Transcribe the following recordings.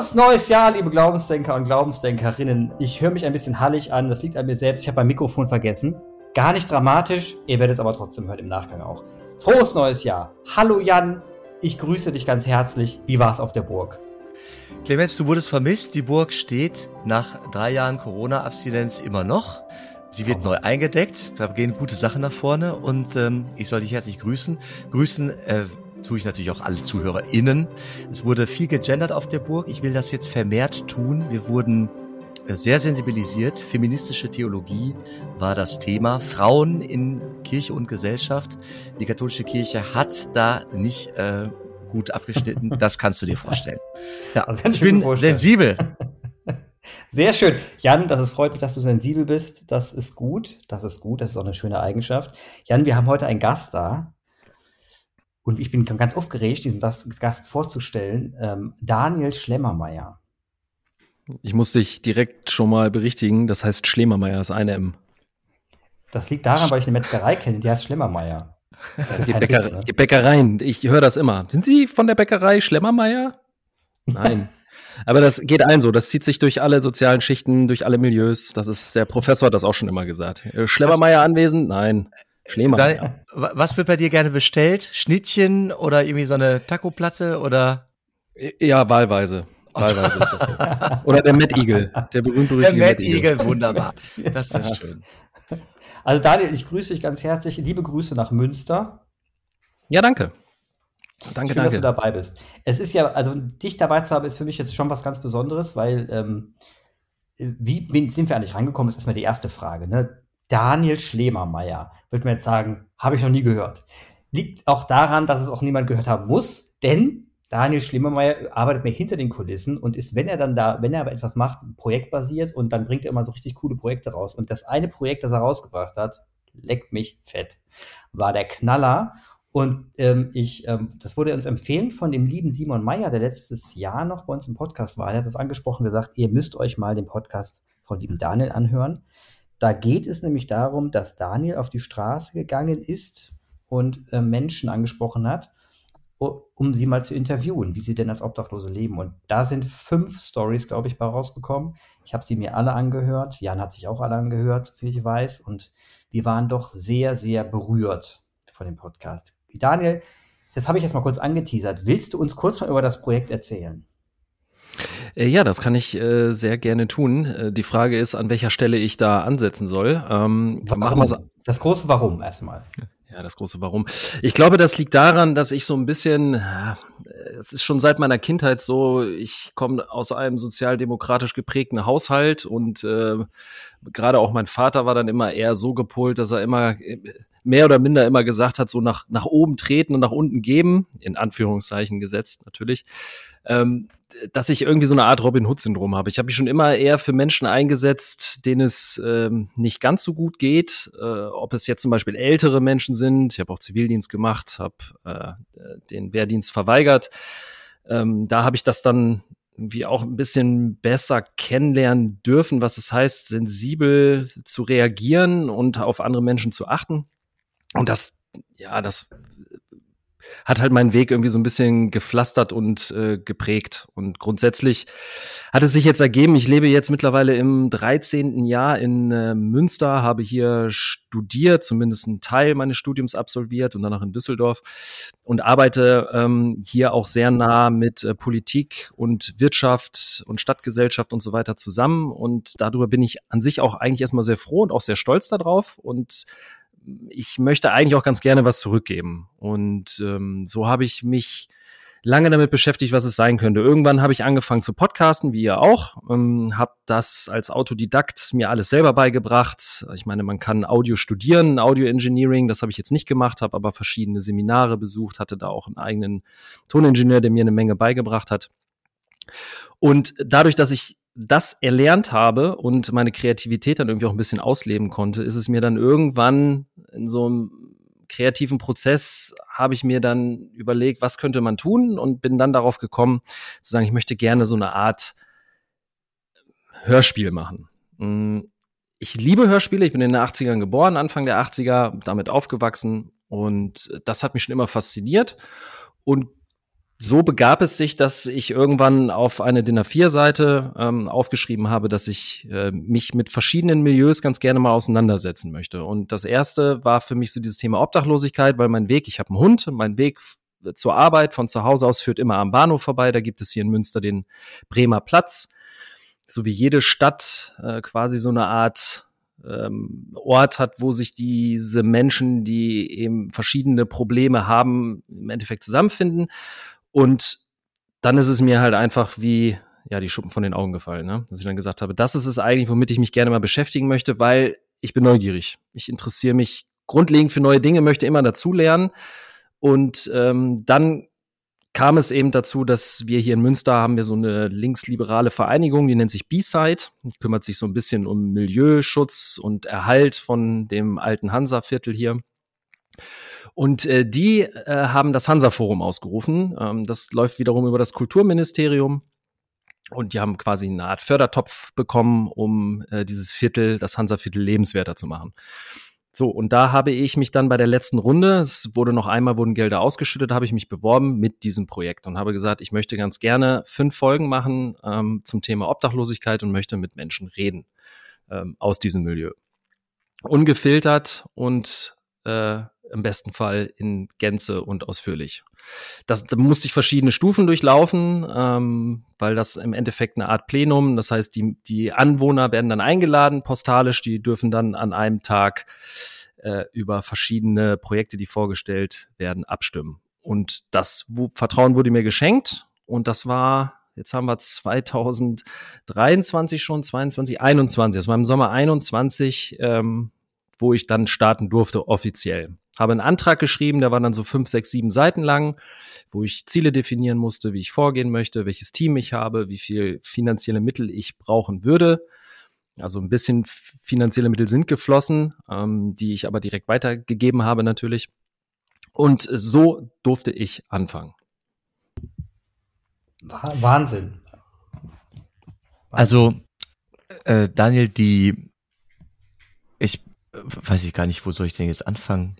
Frohes neues Jahr, liebe Glaubensdenker und Glaubensdenkerinnen. Ich höre mich ein bisschen hallig an, das liegt an mir selbst. Ich habe mein Mikrofon vergessen. Gar nicht dramatisch, ihr werdet es aber trotzdem hören im Nachgang auch. Frohes neues Jahr. Hallo Jan, ich grüße dich ganz herzlich. Wie war es auf der Burg? Clemens, du wurdest vermisst. Die Burg steht nach drei Jahren Corona-Abstinenz immer noch. Sie wird neu eingedeckt, da gehen gute Sachen nach vorne und ähm, ich soll dich herzlich grüßen. Grüßen äh, tue ich natürlich auch alle ZuhörerInnen. Es wurde viel gegendert auf der Burg. Ich will das jetzt vermehrt tun. Wir wurden äh, sehr sensibilisiert. Feministische Theologie war das Thema. Frauen in Kirche und Gesellschaft. Die katholische Kirche hat da nicht äh, gut abgeschnitten. Das kannst du dir vorstellen. Ja, also ich bin sensibel. Sehr schön. Jan, das ist, freut mich, dass du sensibel bist. Das ist gut. Das ist gut. Das ist auch eine schöne Eigenschaft. Jan, wir haben heute einen Gast da. Und ich bin ganz aufgeregt, diesen Gast vorzustellen. Ähm, Daniel Schlemmermeier. Ich muss dich direkt schon mal berichtigen. Das heißt Schlemmermeier, ist eine M. Das liegt daran, weil ich eine Metzgerei kenne, die heißt Schlemmermeier. Die, Bäcker, Witz, ne? die Bäckereien, ich höre das immer. Sind Sie von der Bäckerei Schlemmermeier? Nein. Aber das geht allen so. Das zieht sich durch alle sozialen Schichten, durch alle Milieus. Das ist der Professor hat das auch schon immer gesagt. Äh, Schlemmermeier anwesend? Nein. Schlemmermeier. was wird bei dir gerne bestellt? Schnittchen oder irgendwie so eine Taco-Platte oder? Ja, wahlweise. Wahlweise ist das so. Oder der Mad Eagle, der berühmt-berüchtigte Der Mad Eagle, wunderbar. Das ja. schön. Also Daniel, ich grüße dich ganz herzlich. Liebe Grüße nach Münster. Ja, danke. Danke, Schön, danke. dass du dabei bist. Es ist ja, also dich dabei zu haben, ist für mich jetzt schon was ganz Besonderes, weil ähm, wie, wie sind wir eigentlich rangekommen, ist erstmal die erste Frage. Ne? Daniel Schlemermeier, würde man jetzt sagen, habe ich noch nie gehört. Liegt auch daran, dass es auch niemand gehört haben muss, denn Daniel Schlemermeier arbeitet mir hinter den Kulissen und ist, wenn er dann da, wenn er aber etwas macht, projektbasiert und dann bringt er immer so richtig coole Projekte raus. Und das eine Projekt, das er rausgebracht hat, leck mich fett, war der Knaller. Und ähm, ich, ähm, das wurde uns empfehlen von dem lieben Simon Meyer, der letztes Jahr noch bei uns im Podcast war. Er hat das angesprochen, gesagt, ihr müsst euch mal den Podcast von lieben Daniel anhören. Da geht es nämlich darum, dass Daniel auf die Straße gegangen ist und äh, Menschen angesprochen hat um sie mal zu interviewen, wie sie denn als Obdachlose leben. Und da sind fünf Stories, glaube ich, bei rausgekommen. Ich habe sie mir alle angehört. Jan hat sich auch alle angehört, wie ich weiß. Und wir waren doch sehr, sehr berührt von dem Podcast. Daniel, das habe ich jetzt mal kurz angeteasert. Willst du uns kurz mal über das Projekt erzählen? Äh, ja, das kann ich äh, sehr gerne tun. Äh, die Frage ist, an welcher Stelle ich da ansetzen soll. Ähm, warum? Das große Warum erstmal. Ja, das große Warum. Ich glaube, das liegt daran, dass ich so ein bisschen, es ist schon seit meiner Kindheit so, ich komme aus einem sozialdemokratisch geprägten Haushalt und äh, gerade auch mein Vater war dann immer eher so gepolt, dass er immer mehr oder minder immer gesagt hat, so nach, nach oben treten und nach unten geben, in Anführungszeichen gesetzt natürlich. Ähm, dass ich irgendwie so eine Art Robin Hood-Syndrom habe. Ich habe mich schon immer eher für Menschen eingesetzt, denen es ähm, nicht ganz so gut geht. Äh, ob es jetzt zum Beispiel ältere Menschen sind. Ich habe auch Zivildienst gemacht, habe äh, den Wehrdienst verweigert. Ähm, da habe ich das dann irgendwie auch ein bisschen besser kennenlernen dürfen, was es heißt, sensibel zu reagieren und auf andere Menschen zu achten. Und das, ja, das hat halt meinen Weg irgendwie so ein bisschen gepflastert und äh, geprägt. Und grundsätzlich hat es sich jetzt ergeben, ich lebe jetzt mittlerweile im 13. Jahr in äh, Münster, habe hier studiert, zumindest einen Teil meines Studiums absolviert und dann auch in Düsseldorf und arbeite ähm, hier auch sehr nah mit äh, Politik und Wirtschaft und Stadtgesellschaft und so weiter zusammen. Und darüber bin ich an sich auch eigentlich erstmal sehr froh und auch sehr stolz darauf und ich möchte eigentlich auch ganz gerne was zurückgeben. Und ähm, so habe ich mich lange damit beschäftigt, was es sein könnte. Irgendwann habe ich angefangen zu podcasten, wie ihr auch, ähm, habe das als Autodidakt mir alles selber beigebracht. Ich meine, man kann Audio studieren, Audio Engineering, das habe ich jetzt nicht gemacht, habe aber verschiedene Seminare besucht, hatte da auch einen eigenen Toningenieur, der mir eine Menge beigebracht hat. Und dadurch, dass ich das erlernt habe und meine Kreativität dann irgendwie auch ein bisschen ausleben konnte, ist es mir dann irgendwann in so einem kreativen Prozess habe ich mir dann überlegt, was könnte man tun und bin dann darauf gekommen, zu sagen, ich möchte gerne so eine Art Hörspiel machen. Mm, ich liebe Hörspiele, ich bin in den 80ern geboren, Anfang der 80er, damit aufgewachsen und das hat mich schon immer fasziniert und so begab es sich, dass ich irgendwann auf eine DIN A4-Seite ähm, aufgeschrieben habe, dass ich äh, mich mit verschiedenen Milieus ganz gerne mal auseinandersetzen möchte. Und das erste war für mich so dieses Thema Obdachlosigkeit, weil mein Weg, ich habe einen Hund, mein Weg zur Arbeit von zu Hause aus führt immer am Bahnhof vorbei. Da gibt es hier in Münster den Bremer Platz. So wie jede Stadt äh, quasi so eine Art ähm, Ort hat, wo sich diese Menschen, die eben verschiedene Probleme haben, im Endeffekt zusammenfinden. Und dann ist es mir halt einfach wie ja die Schuppen von den Augen gefallen, ne? dass ich dann gesagt habe, das ist es eigentlich, womit ich mich gerne mal beschäftigen möchte, weil ich bin neugierig. Ich interessiere mich grundlegend für neue Dinge, möchte immer dazulernen. Und ähm, dann kam es eben dazu, dass wir hier in Münster haben wir so eine linksliberale Vereinigung, die nennt sich B-Side, kümmert sich so ein bisschen um Milieuschutz und Erhalt von dem alten Hansa-Viertel hier. Und äh, die äh, haben das Hansa-Forum ausgerufen. Ähm, das läuft wiederum über das Kulturministerium. Und die haben quasi eine Art Fördertopf bekommen, um äh, dieses Viertel, das Hansa-Viertel lebenswerter zu machen. So, und da habe ich mich dann bei der letzten Runde, es wurde noch einmal, wurden Gelder ausgeschüttet, habe ich mich beworben mit diesem Projekt und habe gesagt, ich möchte ganz gerne fünf Folgen machen ähm, zum Thema Obdachlosigkeit und möchte mit Menschen reden ähm, aus diesem Milieu. Ungefiltert und äh, im besten Fall in Gänze und ausführlich. Das, da musste ich verschiedene Stufen durchlaufen, ähm, weil das im Endeffekt eine Art Plenum, das heißt, die, die Anwohner werden dann eingeladen, postalisch, die dürfen dann an einem Tag äh, über verschiedene Projekte, die vorgestellt werden, abstimmen. Und das wo, Vertrauen wurde mir geschenkt und das war Jetzt haben wir 2023 schon, 22, 21. Das war im Sommer 21, ähm, wo ich dann starten durfte offiziell habe einen Antrag geschrieben, der war dann so fünf, sechs, sieben Seiten lang, wo ich Ziele definieren musste, wie ich vorgehen möchte, welches Team ich habe, wie viel finanzielle Mittel ich brauchen würde. Also ein bisschen finanzielle Mittel sind geflossen, ähm, die ich aber direkt weitergegeben habe natürlich. Und so durfte ich anfangen. Wahnsinn. Also, äh, Daniel, die, ich weiß ich gar nicht, wo soll ich denn jetzt anfangen?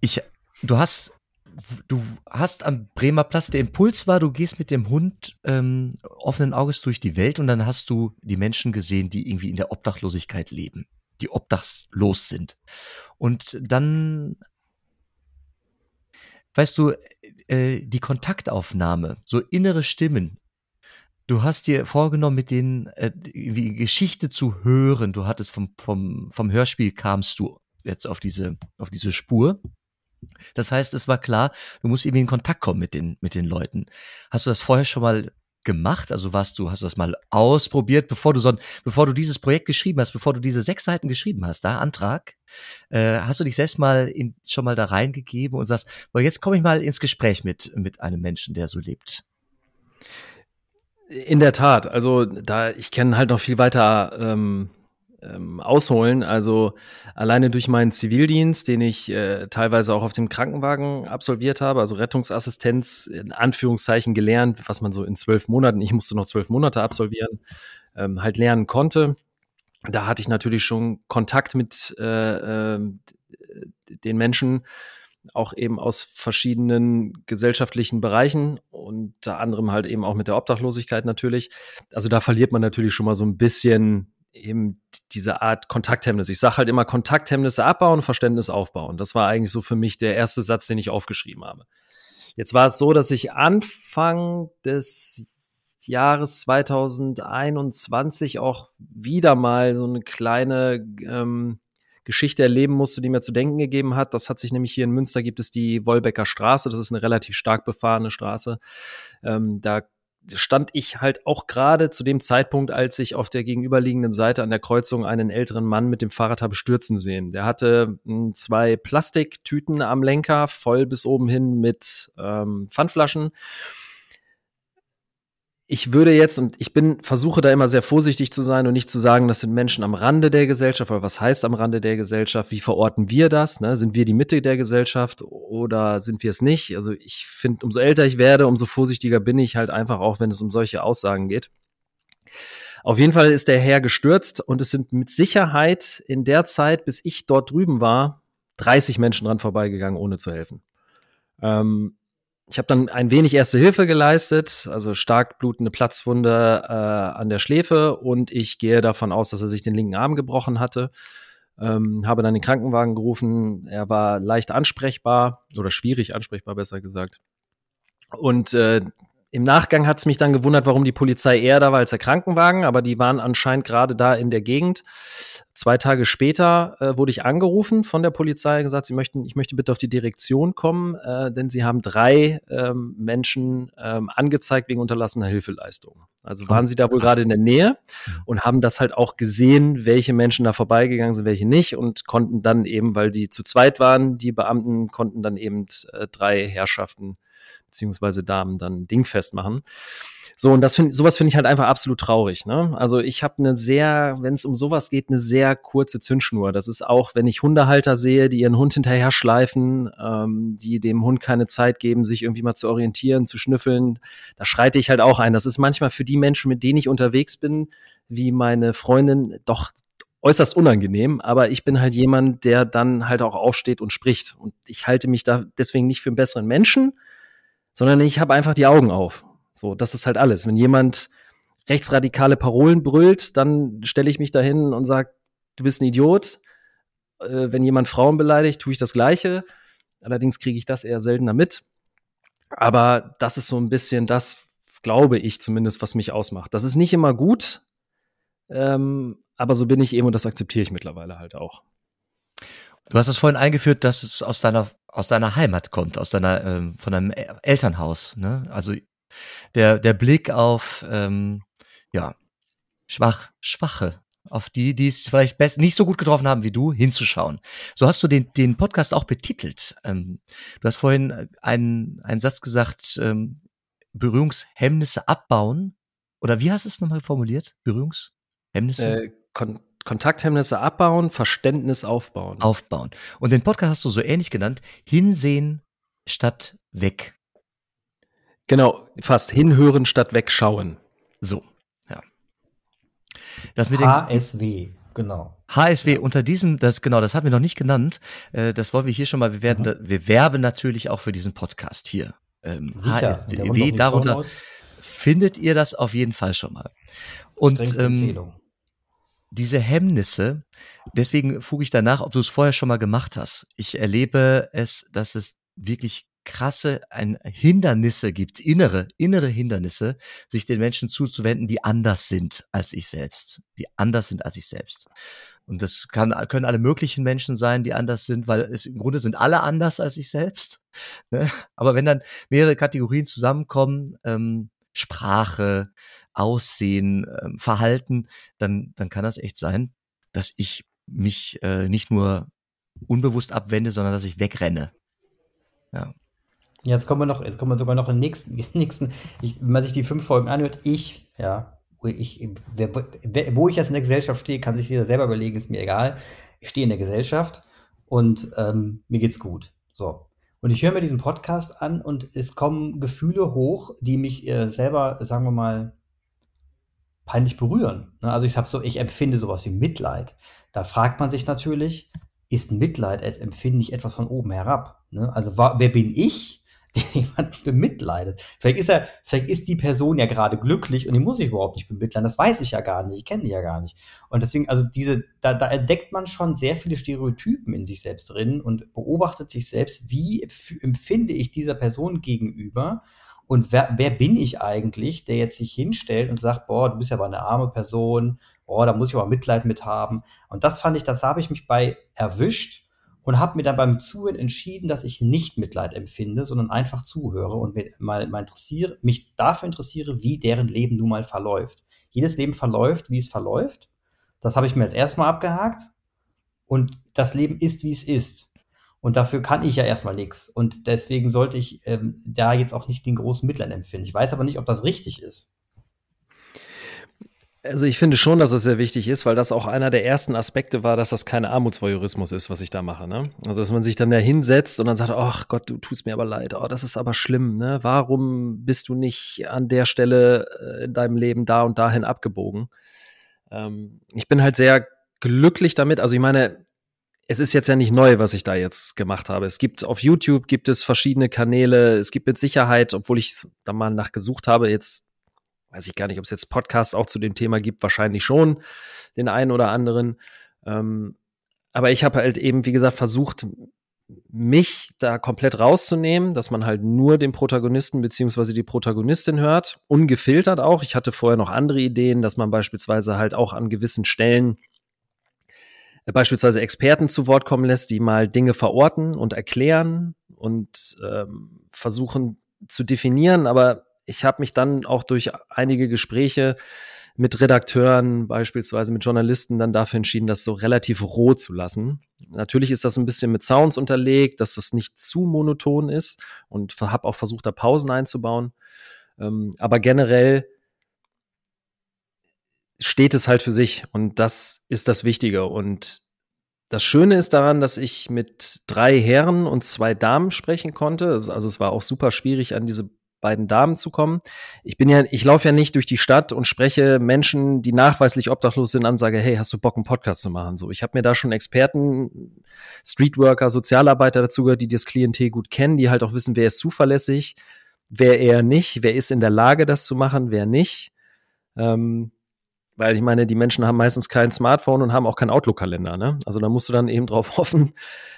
Ich, du hast, du hast am Bremer Platz, der Impuls war, du gehst mit dem Hund ähm, offenen Auges durch die Welt und dann hast du die Menschen gesehen, die irgendwie in der Obdachlosigkeit leben, die obdachlos sind. Und dann, weißt du, äh, die Kontaktaufnahme, so innere Stimmen, Du hast dir vorgenommen, mit denen äh, wie Geschichte zu hören. Du hattest vom, vom, vom Hörspiel kamst du jetzt auf diese, auf diese Spur. Das heißt, es war klar, du musst irgendwie in Kontakt kommen mit den, mit den Leuten. Hast du das vorher schon mal gemacht? Also warst du, hast du das mal ausprobiert, bevor du so, bevor du dieses Projekt geschrieben hast, bevor du diese sechs Seiten geschrieben hast, da Antrag, äh, hast du dich selbst mal in, schon mal da reingegeben und sagst, well, jetzt komme ich mal ins Gespräch mit, mit einem Menschen, der so lebt. In der Tat, also da ich kenne halt noch viel weiter ähm, ähm, ausholen. Also alleine durch meinen Zivildienst, den ich äh, teilweise auch auf dem Krankenwagen absolviert habe, also Rettungsassistenz in Anführungszeichen gelernt, was man so in zwölf Monaten, ich musste noch zwölf Monate absolvieren, ähm, halt lernen konnte. Da hatte ich natürlich schon Kontakt mit äh, äh, den Menschen, auch eben aus verschiedenen gesellschaftlichen Bereichen, unter anderem halt eben auch mit der Obdachlosigkeit natürlich. Also da verliert man natürlich schon mal so ein bisschen eben diese Art Kontakthemmnis. Ich sage halt immer Kontakthemmnisse abbauen, Verständnis aufbauen. Das war eigentlich so für mich der erste Satz, den ich aufgeschrieben habe. Jetzt war es so, dass ich Anfang des Jahres 2021 auch wieder mal so eine kleine ähm, Geschichte erleben musste, die mir zu denken gegeben hat. Das hat sich nämlich hier in Münster gibt es die Wolbecker Straße. Das ist eine relativ stark befahrene Straße. Ähm, da stand ich halt auch gerade zu dem Zeitpunkt, als ich auf der gegenüberliegenden Seite an der Kreuzung einen älteren Mann mit dem Fahrrad habe stürzen sehen. Der hatte hm, zwei Plastiktüten am Lenker, voll bis oben hin mit ähm, Pfandflaschen ich würde jetzt, und ich bin, versuche da immer sehr vorsichtig zu sein und nicht zu sagen, das sind Menschen am Rande der Gesellschaft, aber was heißt am Rande der Gesellschaft? Wie verorten wir das? Ne? Sind wir die Mitte der Gesellschaft oder sind wir es nicht? Also ich finde, umso älter ich werde, umso vorsichtiger bin ich halt einfach auch, wenn es um solche Aussagen geht. Auf jeden Fall ist der Herr gestürzt und es sind mit Sicherheit in der Zeit, bis ich dort drüben war, 30 Menschen dran vorbeigegangen, ohne zu helfen. Ähm, ich habe dann ein wenig Erste Hilfe geleistet, also stark blutende Platzwunde äh, an der Schläfe und ich gehe davon aus, dass er sich den linken Arm gebrochen hatte. Ähm, habe dann den Krankenwagen gerufen. Er war leicht ansprechbar oder schwierig ansprechbar, besser gesagt. Und äh, im Nachgang hat es mich dann gewundert, warum die Polizei eher da war als der Krankenwagen, aber die waren anscheinend gerade da in der Gegend. Zwei Tage später äh, wurde ich angerufen von der Polizei gesagt, sie möchten, ich möchte bitte auf die Direktion kommen, äh, denn sie haben drei ähm, Menschen ähm, angezeigt wegen unterlassener Hilfeleistung. Also waren sie da wohl gerade in der Nähe und haben das halt auch gesehen, welche Menschen da vorbeigegangen sind, welche nicht und konnten dann eben, weil die zu zweit waren, die Beamten konnten dann eben äh, drei Herrschaften beziehungsweise Damen dann dingfest machen. So, und das finde sowas finde ich halt einfach absolut traurig. Ne? Also ich habe eine sehr, wenn es um sowas geht, eine sehr kurze Zündschnur. Das ist auch, wenn ich Hundehalter sehe, die ihren Hund hinterher schleifen, ähm, die dem Hund keine Zeit geben, sich irgendwie mal zu orientieren, zu schnüffeln, da schreite ich halt auch ein. Das ist manchmal für die Menschen, mit denen ich unterwegs bin, wie meine Freundin, doch äußerst unangenehm, aber ich bin halt jemand, der dann halt auch aufsteht und spricht. Und ich halte mich da deswegen nicht für einen besseren Menschen, sondern ich habe einfach die Augen auf. So, das ist halt alles. Wenn jemand rechtsradikale Parolen brüllt, dann stelle ich mich dahin und sage, du bist ein Idiot. Äh, wenn jemand Frauen beleidigt, tue ich das Gleiche. Allerdings kriege ich das eher seltener mit. Aber das ist so ein bisschen das, glaube ich zumindest, was mich ausmacht. Das ist nicht immer gut, ähm, aber so bin ich eben und das akzeptiere ich mittlerweile halt auch. Du hast es vorhin eingeführt, dass es aus deiner aus deiner Heimat kommt, aus deiner ähm, von deinem Elternhaus. Ne? Also der der Blick auf ähm, ja schwach schwache auf die, die es vielleicht best nicht so gut getroffen haben wie du, hinzuschauen. So hast du den, den Podcast auch betitelt. Ähm, du hast vorhin einen, einen Satz gesagt, ähm, Berührungshemmnisse abbauen. Oder wie hast du es nochmal formuliert? Berührungshemmnisse? Äh, Kon Kontakthemmnisse abbauen, Verständnis aufbauen. Aufbauen. Und den Podcast hast du so ähnlich genannt, hinsehen statt weg. Genau, fast hinhören statt wegschauen. So, ja. Das mit HSW, genau. HSW unter diesem, das genau, das haben wir noch nicht genannt. Äh, das wollen wir hier schon mal. Wir werden, mhm. wir werben natürlich auch für diesen Podcast hier. Ähm, Sicher. HSW, darunter findet ihr das auf jeden Fall schon mal. Und ähm, diese Hemmnisse, deswegen fuge ich danach, ob du es vorher schon mal gemacht hast. Ich erlebe es, dass es wirklich krasse ein Hindernisse gibt, innere, innere Hindernisse, sich den Menschen zuzuwenden, die anders sind als ich selbst, die anders sind als ich selbst. Und das kann, können alle möglichen Menschen sein, die anders sind, weil es im Grunde sind alle anders als ich selbst. Ne? Aber wenn dann mehrere Kategorien zusammenkommen, ähm, Sprache, Aussehen, äh, Verhalten, dann, dann kann das echt sein, dass ich mich äh, nicht nur unbewusst abwende, sondern dass ich wegrenne. Ja. Jetzt kommen wir noch, jetzt kommen wir sogar noch in den nächsten, nächsten ich, wenn man sich die fünf Folgen anhört, ich, ja, ich, wer, wer, wo ich jetzt in der Gesellschaft stehe, kann sich jeder selber überlegen, ist mir egal. Ich stehe in der Gesellschaft und ähm, mir geht's gut. So. Und ich höre mir diesen Podcast an und es kommen Gefühle hoch, die mich äh, selber, sagen wir mal, peinlich berühren. Ne? Also ich habe so, ich empfinde sowas wie Mitleid. Da fragt man sich natürlich, ist Mitleid, empfinde ich etwas von oben herab? Ne? Also wer bin ich, der jemanden bemitleidet. Vielleicht ist er, vielleicht ist die Person ja gerade glücklich und die muss ich überhaupt nicht bemitleiden. Das weiß ich ja gar nicht. Ich kenne die ja gar nicht. Und deswegen, also diese, da, da entdeckt man schon sehr viele Stereotypen in sich selbst drin und beobachtet sich selbst, wie empfinde ich dieser Person gegenüber und wer, wer bin ich eigentlich, der jetzt sich hinstellt und sagt, boah, du bist ja aber eine arme Person, boah, da muss ich aber Mitleid mit haben. Und das fand ich, das habe ich mich bei erwischt und habe mir dann beim Zuhören entschieden, dass ich nicht Mitleid empfinde, sondern einfach zuhöre und mir mal, mal interessiere, mich dafür interessiere, wie deren Leben nun mal verläuft. Jedes Leben verläuft, wie es verläuft. Das habe ich mir als erstes mal abgehakt. Und das Leben ist, wie es ist. Und dafür kann ich ja erstmal nichts. Und deswegen sollte ich ähm, da jetzt auch nicht den großen Mitleid empfinden. Ich weiß aber nicht, ob das richtig ist. Also ich finde schon, dass es sehr wichtig ist, weil das auch einer der ersten Aspekte war, dass das kein Armutsvoyeurismus ist, was ich da mache. Ne? Also dass man sich dann da hinsetzt und dann sagt, ach Gott, du tust mir aber leid, oh, das ist aber schlimm. Ne? Warum bist du nicht an der Stelle äh, in deinem Leben da und dahin abgebogen? Ähm, ich bin halt sehr glücklich damit. Also ich meine, es ist jetzt ja nicht neu, was ich da jetzt gemacht habe. Es gibt auf YouTube gibt es verschiedene Kanäle. Es gibt mit Sicherheit, obwohl ich da mal nachgesucht habe, jetzt weiß ich gar nicht, ob es jetzt Podcasts auch zu dem Thema gibt, wahrscheinlich schon den einen oder anderen. Ähm, aber ich habe halt eben, wie gesagt, versucht, mich da komplett rauszunehmen, dass man halt nur den Protagonisten beziehungsweise die Protagonistin hört, ungefiltert auch. Ich hatte vorher noch andere Ideen, dass man beispielsweise halt auch an gewissen Stellen beispielsweise Experten zu Wort kommen lässt, die mal Dinge verorten und erklären und ähm, versuchen zu definieren. Aber ich habe mich dann auch durch einige Gespräche mit Redakteuren, beispielsweise mit Journalisten, dann dafür entschieden, das so relativ roh zu lassen. Natürlich ist das ein bisschen mit Sounds unterlegt, dass das nicht zu monoton ist und habe auch versucht, da Pausen einzubauen. Ähm, aber generell steht es halt für sich und das ist das Wichtige. Und das Schöne ist daran, dass ich mit drei Herren und zwei Damen sprechen konnte. Also es war auch super schwierig, an diese beiden Damen zu kommen. Ich bin ja, ich laufe ja nicht durch die Stadt und spreche Menschen, die nachweislich obdachlos sind, an, sage, hey, hast du Bock, einen Podcast zu machen? So, ich habe mir da schon Experten, Streetworker, Sozialarbeiter dazu gehört, die das Klientel gut kennen, die halt auch wissen, wer ist zuverlässig, wer eher nicht, wer ist in der Lage, das zu machen, wer nicht. Ähm, weil ich meine, die Menschen haben meistens kein Smartphone und haben auch keinen Outlook-Kalender. Ne? Also da musst du dann eben drauf hoffen,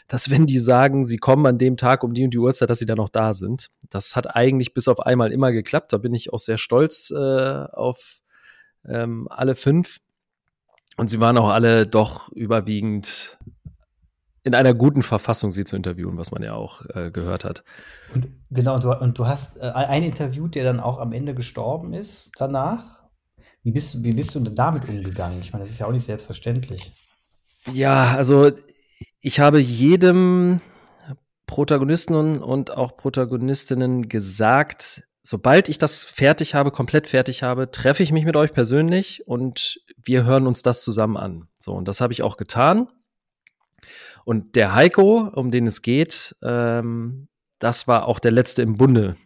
dass wenn die sagen, sie kommen an dem Tag um die und die Uhrzeit, dass sie dann auch da sind. Das hat eigentlich bis auf einmal immer geklappt. Da bin ich auch sehr stolz äh, auf ähm, alle fünf. Und sie waren auch alle doch überwiegend in einer guten Verfassung, sie zu interviewen, was man ja auch äh, gehört hat. Und, genau, und du, und du hast äh, ein Interview, der dann auch am Ende gestorben ist danach. Wie bist, wie bist du denn damit umgegangen? Ich meine, das ist ja auch nicht selbstverständlich. Ja, also ich habe jedem Protagonisten und auch Protagonistinnen gesagt, sobald ich das fertig habe, komplett fertig habe, treffe ich mich mit euch persönlich und wir hören uns das zusammen an. So, und das habe ich auch getan. Und der Heiko, um den es geht, ähm, das war auch der letzte im Bunde,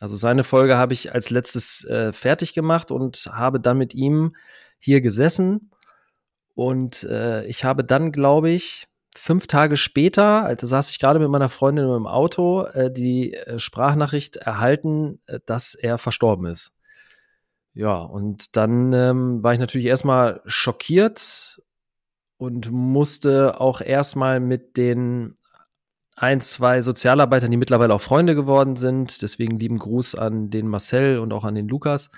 also seine Folge habe ich als letztes äh, fertig gemacht und habe dann mit ihm hier gesessen. Und äh, ich habe dann, glaube ich, fünf Tage später, also saß ich gerade mit meiner Freundin im Auto, äh, die äh, Sprachnachricht erhalten, äh, dass er verstorben ist. Ja, und dann ähm, war ich natürlich erstmal schockiert und musste auch erstmal mit den ein, zwei Sozialarbeitern, die mittlerweile auch Freunde geworden sind. Deswegen lieben Gruß an den Marcel und auch an den Lukas.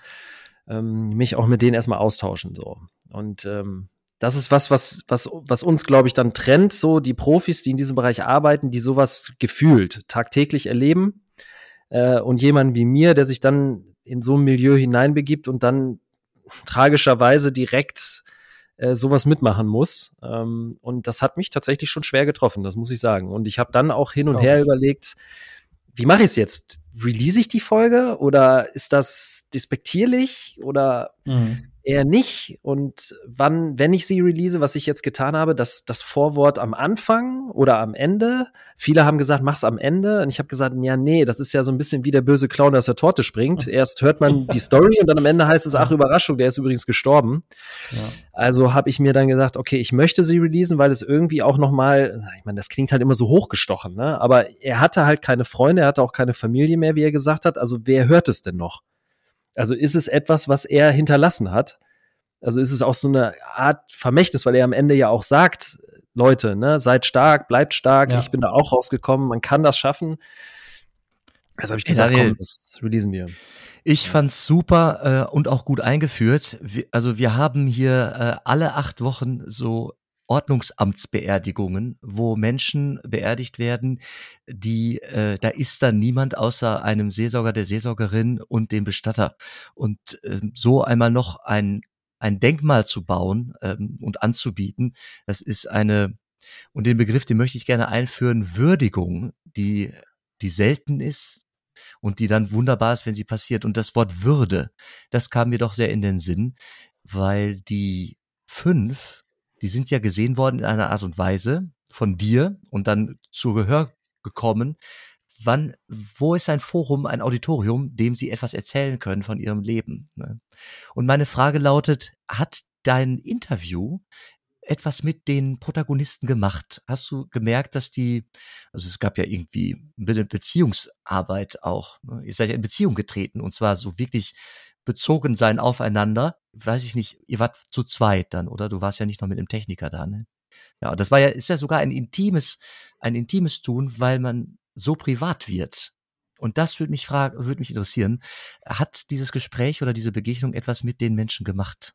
Ähm, mich auch mit denen erstmal austauschen. So. Und ähm, das ist was, was, was, was uns, glaube ich, dann trennt, so die Profis, die in diesem Bereich arbeiten, die sowas gefühlt tagtäglich erleben. Äh, und jemand wie mir, der sich dann in so ein Milieu hineinbegibt und dann tragischerweise direkt äh, sowas mitmachen muss. Ähm, und das hat mich tatsächlich schon schwer getroffen, das muss ich sagen. Und ich habe dann auch hin und her überlegt, wie mache ich es jetzt? Release ich die Folge oder ist das despektierlich oder mhm eher nicht. Und wann, wenn ich sie release, was ich jetzt getan habe, das, das Vorwort am Anfang oder am Ende. Viele haben gesagt, mach's am Ende. Und ich habe gesagt, ja, nee, das ist ja so ein bisschen wie der böse Clown, der aus der Torte springt. Erst hört man die Story und dann am Ende heißt es, ach, Überraschung, der ist übrigens gestorben. Ja. Also habe ich mir dann gesagt, okay, ich möchte sie releasen, weil es irgendwie auch noch mal, ich meine, das klingt halt immer so hochgestochen, ne? Aber er hatte halt keine Freunde, er hatte auch keine Familie mehr, wie er gesagt hat. Also wer hört es denn noch? Also ist es etwas, was er hinterlassen hat? Also ist es auch so eine Art Vermächtnis, weil er am Ende ja auch sagt, Leute, ne, seid stark, bleibt stark, ja. ich bin da auch rausgekommen, man kann das schaffen. Also habe ich gesagt, Daniel, komm, das releasen wir. Ich fand's super äh, und auch gut eingeführt. Wir, also wir haben hier äh, alle acht Wochen so Ordnungsamtsbeerdigungen, wo Menschen beerdigt werden, die, äh, da ist dann niemand außer einem Seelsorger, der Seelsorgerin und dem Bestatter. Und äh, so einmal noch ein, ein Denkmal zu bauen ähm, und anzubieten, das ist eine, und den Begriff, den möchte ich gerne einführen, Würdigung, die, die selten ist, und die dann wunderbar ist, wenn sie passiert. Und das Wort Würde, das kam mir doch sehr in den Sinn, weil die fünf die sind ja gesehen worden in einer Art und Weise von dir und dann zu Gehör gekommen. Wann, wo ist ein Forum, ein Auditorium, dem sie etwas erzählen können von ihrem Leben? Ne? Und meine Frage lautet, hat dein Interview etwas mit den Protagonisten gemacht? Hast du gemerkt, dass die, also es gab ja irgendwie eine Beziehungsarbeit auch. Ne? Ihr seid ja in Beziehung getreten und zwar so wirklich bezogen sein aufeinander. Weiß ich nicht, ihr wart zu zweit dann, oder? Du warst ja nicht noch mit einem Techniker da, ne? Ja, das war ja, ist ja sogar ein intimes, ein intimes Tun, weil man so privat wird. Und das würde mich fragen, würde mich interessieren. Hat dieses Gespräch oder diese Begegnung etwas mit den Menschen gemacht?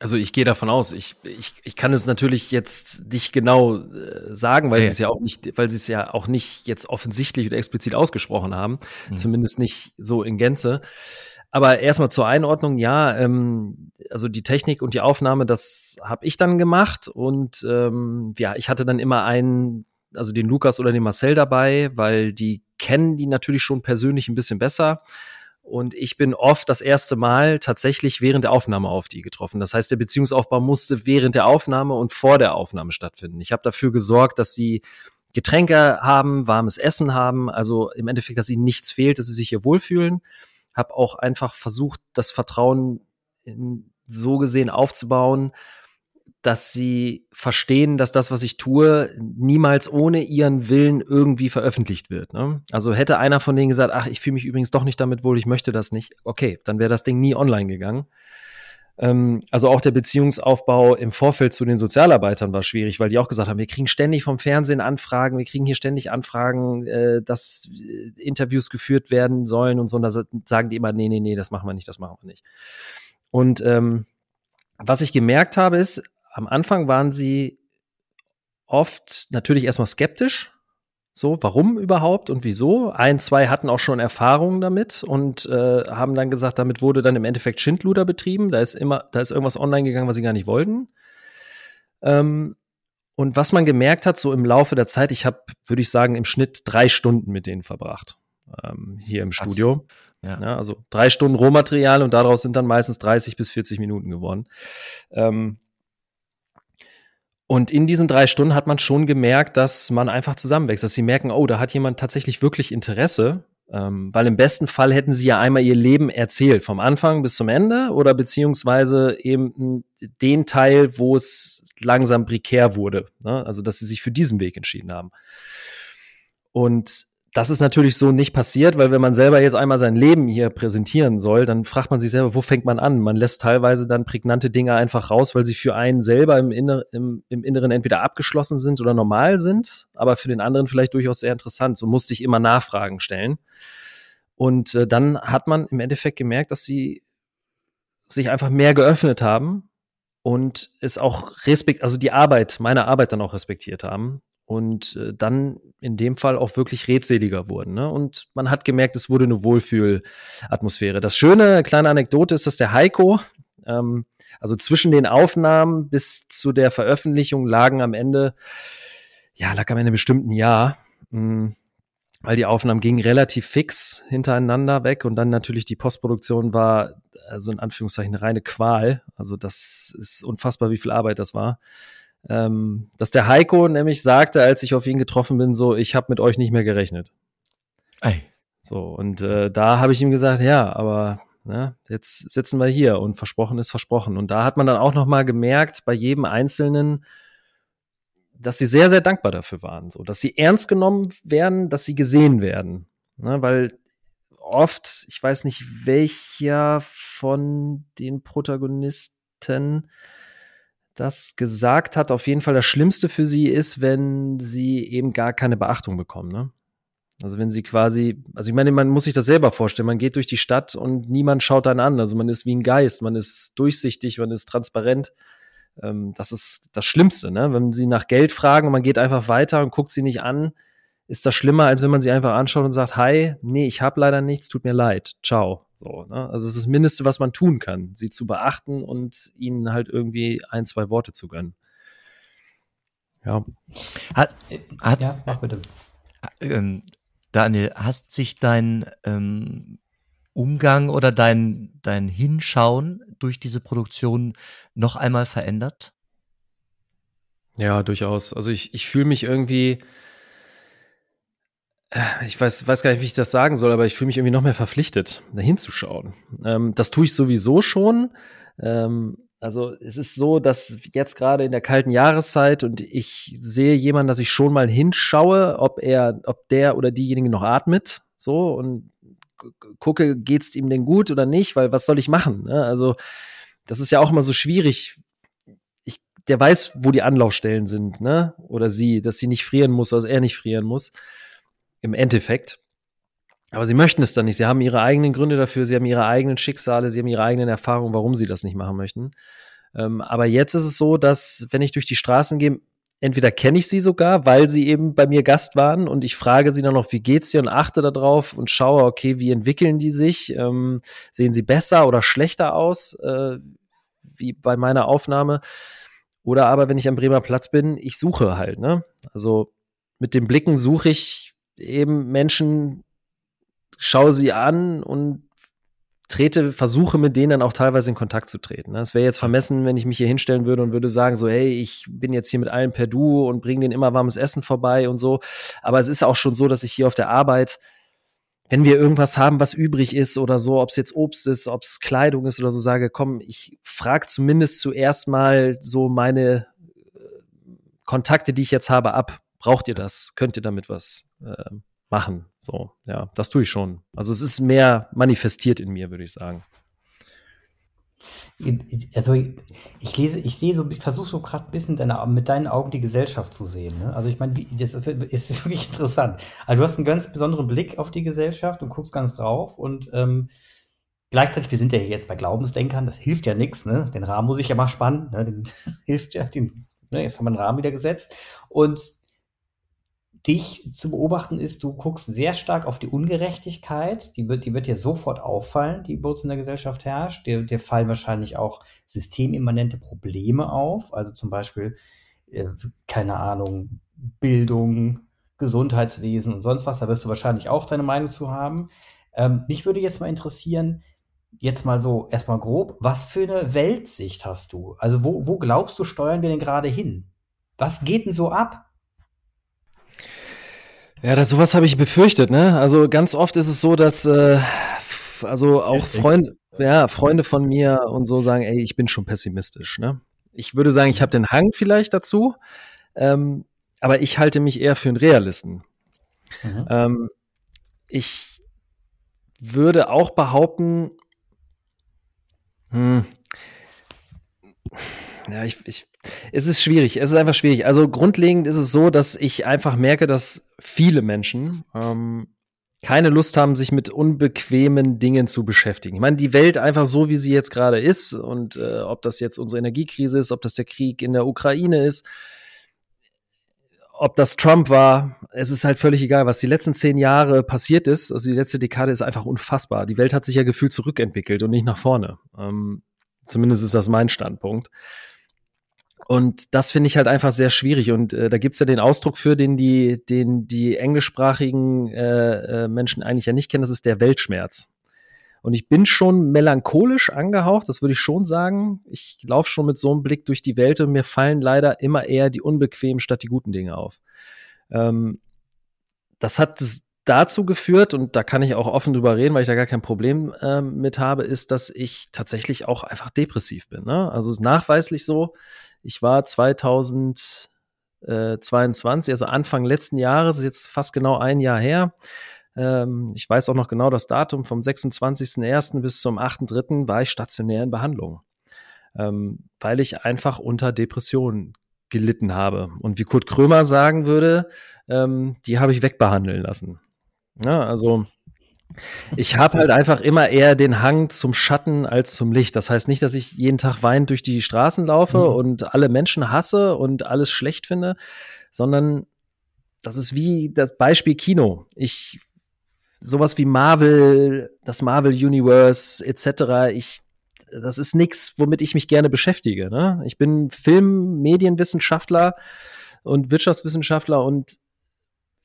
Also ich gehe davon aus, ich, ich, ich kann es natürlich jetzt nicht genau äh, sagen, weil ja. sie es ja auch nicht, weil sie es ja auch nicht jetzt offensichtlich oder explizit ausgesprochen haben, mhm. zumindest nicht so in Gänze. Aber erstmal zur Einordnung, ja, ähm, also die Technik und die Aufnahme, das habe ich dann gemacht und ähm, ja, ich hatte dann immer einen, also den Lukas oder den Marcel dabei, weil die kennen die natürlich schon persönlich ein bisschen besser. Und ich bin oft das erste Mal tatsächlich während der Aufnahme auf die getroffen. Das heißt, der Beziehungsaufbau musste während der Aufnahme und vor der Aufnahme stattfinden. Ich habe dafür gesorgt, dass sie Getränke haben, warmes Essen haben, also im Endeffekt, dass ihnen nichts fehlt, dass sie sich hier wohlfühlen. Habe auch einfach versucht, das Vertrauen so gesehen aufzubauen, dass sie verstehen, dass das, was ich tue, niemals ohne ihren Willen irgendwie veröffentlicht wird. Ne? Also hätte einer von denen gesagt, ach, ich fühle mich übrigens doch nicht damit wohl, ich möchte das nicht, okay, dann wäre das Ding nie online gegangen. Ähm, also auch der Beziehungsaufbau im Vorfeld zu den Sozialarbeitern war schwierig, weil die auch gesagt haben, wir kriegen ständig vom Fernsehen Anfragen, wir kriegen hier ständig Anfragen, äh, dass äh, Interviews geführt werden sollen und so. Und da sagen die immer, nee, nee, nee, das machen wir nicht, das machen wir nicht. Und ähm, was ich gemerkt habe, ist, am Anfang waren sie oft natürlich erstmal skeptisch. So, warum überhaupt und wieso? Ein, zwei hatten auch schon Erfahrungen damit und äh, haben dann gesagt, damit wurde dann im Endeffekt Schindluder betrieben. Da ist immer, da ist irgendwas online gegangen, was sie gar nicht wollten. Ähm, und was man gemerkt hat, so im Laufe der Zeit, ich habe, würde ich sagen, im Schnitt drei Stunden mit denen verbracht. Ähm, hier im Studio. Ja. ja. also drei Stunden Rohmaterial und daraus sind dann meistens 30 bis 40 Minuten geworden. Ähm, und in diesen drei Stunden hat man schon gemerkt, dass man einfach zusammenwächst, dass sie merken, oh, da hat jemand tatsächlich wirklich Interesse. Ähm, weil im besten Fall hätten sie ja einmal ihr Leben erzählt, vom Anfang bis zum Ende oder beziehungsweise eben den Teil, wo es langsam prekär wurde. Ne? Also, dass sie sich für diesen Weg entschieden haben. Und das ist natürlich so nicht passiert, weil wenn man selber jetzt einmal sein Leben hier präsentieren soll, dann fragt man sich selber, wo fängt man an? Man lässt teilweise dann prägnante Dinge einfach raus, weil sie für einen selber im, Inner, im, im Inneren entweder abgeschlossen sind oder normal sind, aber für den anderen vielleicht durchaus sehr interessant. So musste ich immer Nachfragen stellen. Und äh, dann hat man im Endeffekt gemerkt, dass sie sich einfach mehr geöffnet haben und es auch respekt, also die Arbeit, meine Arbeit dann auch respektiert haben und äh, dann in dem Fall auch wirklich redseliger wurden. Ne? Und man hat gemerkt, es wurde eine Wohlfühlatmosphäre. Das schöne kleine Anekdote ist, dass der Heiko, ähm, also zwischen den Aufnahmen bis zu der Veröffentlichung lagen am Ende, ja, lag am Ende bestimmt ein Jahr, mh, hm, weil die Aufnahmen gingen relativ fix hintereinander weg und dann natürlich die Postproduktion war, also in Anführungszeichen, eine reine Qual. Also das ist unfassbar, wie viel Arbeit das war ähm, dass der Heiko nämlich sagte, als ich auf ihn getroffen bin, so, ich habe mit euch nicht mehr gerechnet. Ei. So, und äh, da habe ich ihm gesagt, ja, aber ne, jetzt sitzen wir hier und versprochen ist versprochen. Und da hat man dann auch noch mal gemerkt, bei jedem Einzelnen, dass sie sehr, sehr dankbar dafür waren, so, dass sie ernst genommen werden, dass sie gesehen werden. Ne, weil oft, ich weiß nicht, welcher von den Protagonisten das gesagt hat, auf jeden Fall das Schlimmste für sie ist, wenn sie eben gar keine Beachtung bekommen. Ne? Also wenn sie quasi, also ich meine, man muss sich das selber vorstellen, man geht durch die Stadt und niemand schaut einen an. Also man ist wie ein Geist, man ist durchsichtig, man ist transparent. Ähm, das ist das Schlimmste, ne? Wenn sie nach Geld fragen und man geht einfach weiter und guckt sie nicht an, ist das schlimmer, als wenn man sie einfach anschaut und sagt, hi, nee, ich habe leider nichts, tut mir leid, ciao. So, ne? Also es ist das Mindeste, was man tun kann, sie zu beachten und ihnen halt irgendwie ein, zwei Worte zu gönnen. Ja. Hat, hat, ja, mach bitte. Ähm, Daniel, hast sich dein ähm, Umgang oder dein, dein Hinschauen durch diese Produktion noch einmal verändert? Ja, durchaus. Also ich, ich fühle mich irgendwie, ich weiß, weiß gar nicht, wie ich das sagen soll, aber ich fühle mich irgendwie noch mehr verpflichtet, da hinzuschauen. Ähm, das tue ich sowieso schon. Ähm, Also es ist so, dass jetzt gerade in der kalten Jahreszeit und ich sehe jemanden, dass ich schon mal hinschaue, ob er, ob der oder diejenige noch atmet, so und gucke, geht's ihm denn gut oder nicht, weil was soll ich machen? Ne? Also das ist ja auch immer so schwierig. Ich, der weiß, wo die Anlaufstellen sind, ne? Oder sie, dass sie nicht frieren muss, also er nicht frieren muss. Im Endeffekt. Aber sie möchten es dann nicht. Sie haben ihre eigenen Gründe dafür, sie haben ihre eigenen Schicksale, sie haben ihre eigenen Erfahrungen, warum sie das nicht machen möchten. Ähm, aber jetzt ist es so, dass, wenn ich durch die Straßen gehe, entweder kenne ich sie sogar, weil sie eben bei mir Gast waren und ich frage sie dann noch, wie geht's dir und achte darauf und schaue, okay, wie entwickeln die sich? Ähm, sehen sie besser oder schlechter aus, äh, wie bei meiner Aufnahme? Oder aber, wenn ich am Bremer Platz bin, ich suche halt, ne? Also mit den Blicken suche ich eben Menschen, schaue sie an und trete, versuche mit denen dann auch teilweise in Kontakt zu treten. Es wäre jetzt vermessen, wenn ich mich hier hinstellen würde und würde sagen, so, hey, ich bin jetzt hier mit allen per Du und bringe denen immer warmes Essen vorbei und so. Aber es ist auch schon so, dass ich hier auf der Arbeit, wenn wir irgendwas haben, was übrig ist oder so, ob es jetzt Obst ist, ob es Kleidung ist oder so, sage, komm, ich frage zumindest zuerst mal so meine äh, Kontakte, die ich jetzt habe, ab. Braucht ihr das? Könnt ihr damit was äh, machen. So, ja, das tue ich schon. Also es ist mehr manifestiert in mir, würde ich sagen. Also ich lese, ich sehe so, ich versuche so gerade ein bisschen deine, mit deinen Augen die Gesellschaft zu sehen. Ne? Also ich meine, das ist, ist, wirklich interessant. Also du hast einen ganz besonderen Blick auf die Gesellschaft und guckst ganz drauf und ähm, gleichzeitig, wir sind ja hier jetzt bei Glaubensdenkern, das hilft ja nichts, ne? Den Rahmen muss ich ja mal spannen, ne? Den hilft ja, den, ne? jetzt haben wir einen Rahmen wieder gesetzt. Und dich zu beobachten ist, du guckst sehr stark auf die Ungerechtigkeit, die wird, die wird dir sofort auffallen, die bei uns in der Gesellschaft herrscht. Dir, dir fallen wahrscheinlich auch systemimmanente Probleme auf, also zum Beispiel, äh, keine Ahnung, Bildung, Gesundheitswesen und sonst was, da wirst du wahrscheinlich auch deine Meinung zu haben. Ähm, mich würde jetzt mal interessieren, jetzt mal so erstmal grob, was für eine Weltsicht hast du? Also wo, wo glaubst du, steuern wir denn gerade hin? Was geht denn so ab? Ja, das, sowas habe ich befürchtet, ne? Also ganz oft ist es so, dass äh, also auch Freunde, ja, Freunde von mir und so sagen, ey, ich bin schon pessimistisch, ne? Ich würde sagen, ich habe den Hang vielleicht dazu, ähm, aber ich halte mich eher für einen Realisten. Mhm. Ähm, ich würde auch behaupten, hm, ja, ich, ich, es ist schwierig. Es ist einfach schwierig. Also grundlegend ist es so, dass ich einfach merke, dass viele Menschen ähm, keine Lust haben, sich mit unbequemen Dingen zu beschäftigen. Ich meine, die Welt einfach so, wie sie jetzt gerade ist und äh, ob das jetzt unsere Energiekrise ist, ob das der Krieg in der Ukraine ist, ob das Trump war, es ist halt völlig egal, was die letzten zehn Jahre passiert ist. Also die letzte Dekade ist einfach unfassbar. Die Welt hat sich ja gefühlt zurückentwickelt und nicht nach vorne. Ähm, zumindest ist das mein Standpunkt. Und das finde ich halt einfach sehr schwierig. Und äh, da gibt's ja den Ausdruck für, den die, den die englischsprachigen äh, äh, Menschen eigentlich ja nicht kennen, das ist der Weltschmerz. Und ich bin schon melancholisch angehaucht, das würde ich schon sagen. Ich laufe schon mit so einem Blick durch die Welt und mir fallen leider immer eher die unbequemen statt die guten Dinge auf. Ähm, das hat dazu geführt, und da kann ich auch offen drüber reden, weil ich da gar kein Problem äh, mit habe, ist, dass ich tatsächlich auch einfach depressiv bin. Ne? Also ist nachweislich so, ich war 2022, also Anfang letzten Jahres, ist jetzt fast genau ein Jahr her. Ähm, ich weiß auch noch genau das Datum, vom 26.01. bis zum 8.03. war ich stationär in Behandlung, ähm, weil ich einfach unter Depressionen gelitten habe. Und wie Kurt Krömer sagen würde, ähm, die habe ich wegbehandeln lassen. Ja, also ich habe halt einfach immer eher den Hang zum Schatten als zum Licht. Das heißt nicht, dass ich jeden Tag weinend durch die Straßen laufe mhm. und alle Menschen hasse und alles schlecht finde, sondern das ist wie das Beispiel Kino. Ich sowas wie Marvel, das Marvel Universe etc. Ich das ist nichts, womit ich mich gerne beschäftige. Ne? Ich bin Film, Medienwissenschaftler und Wirtschaftswissenschaftler und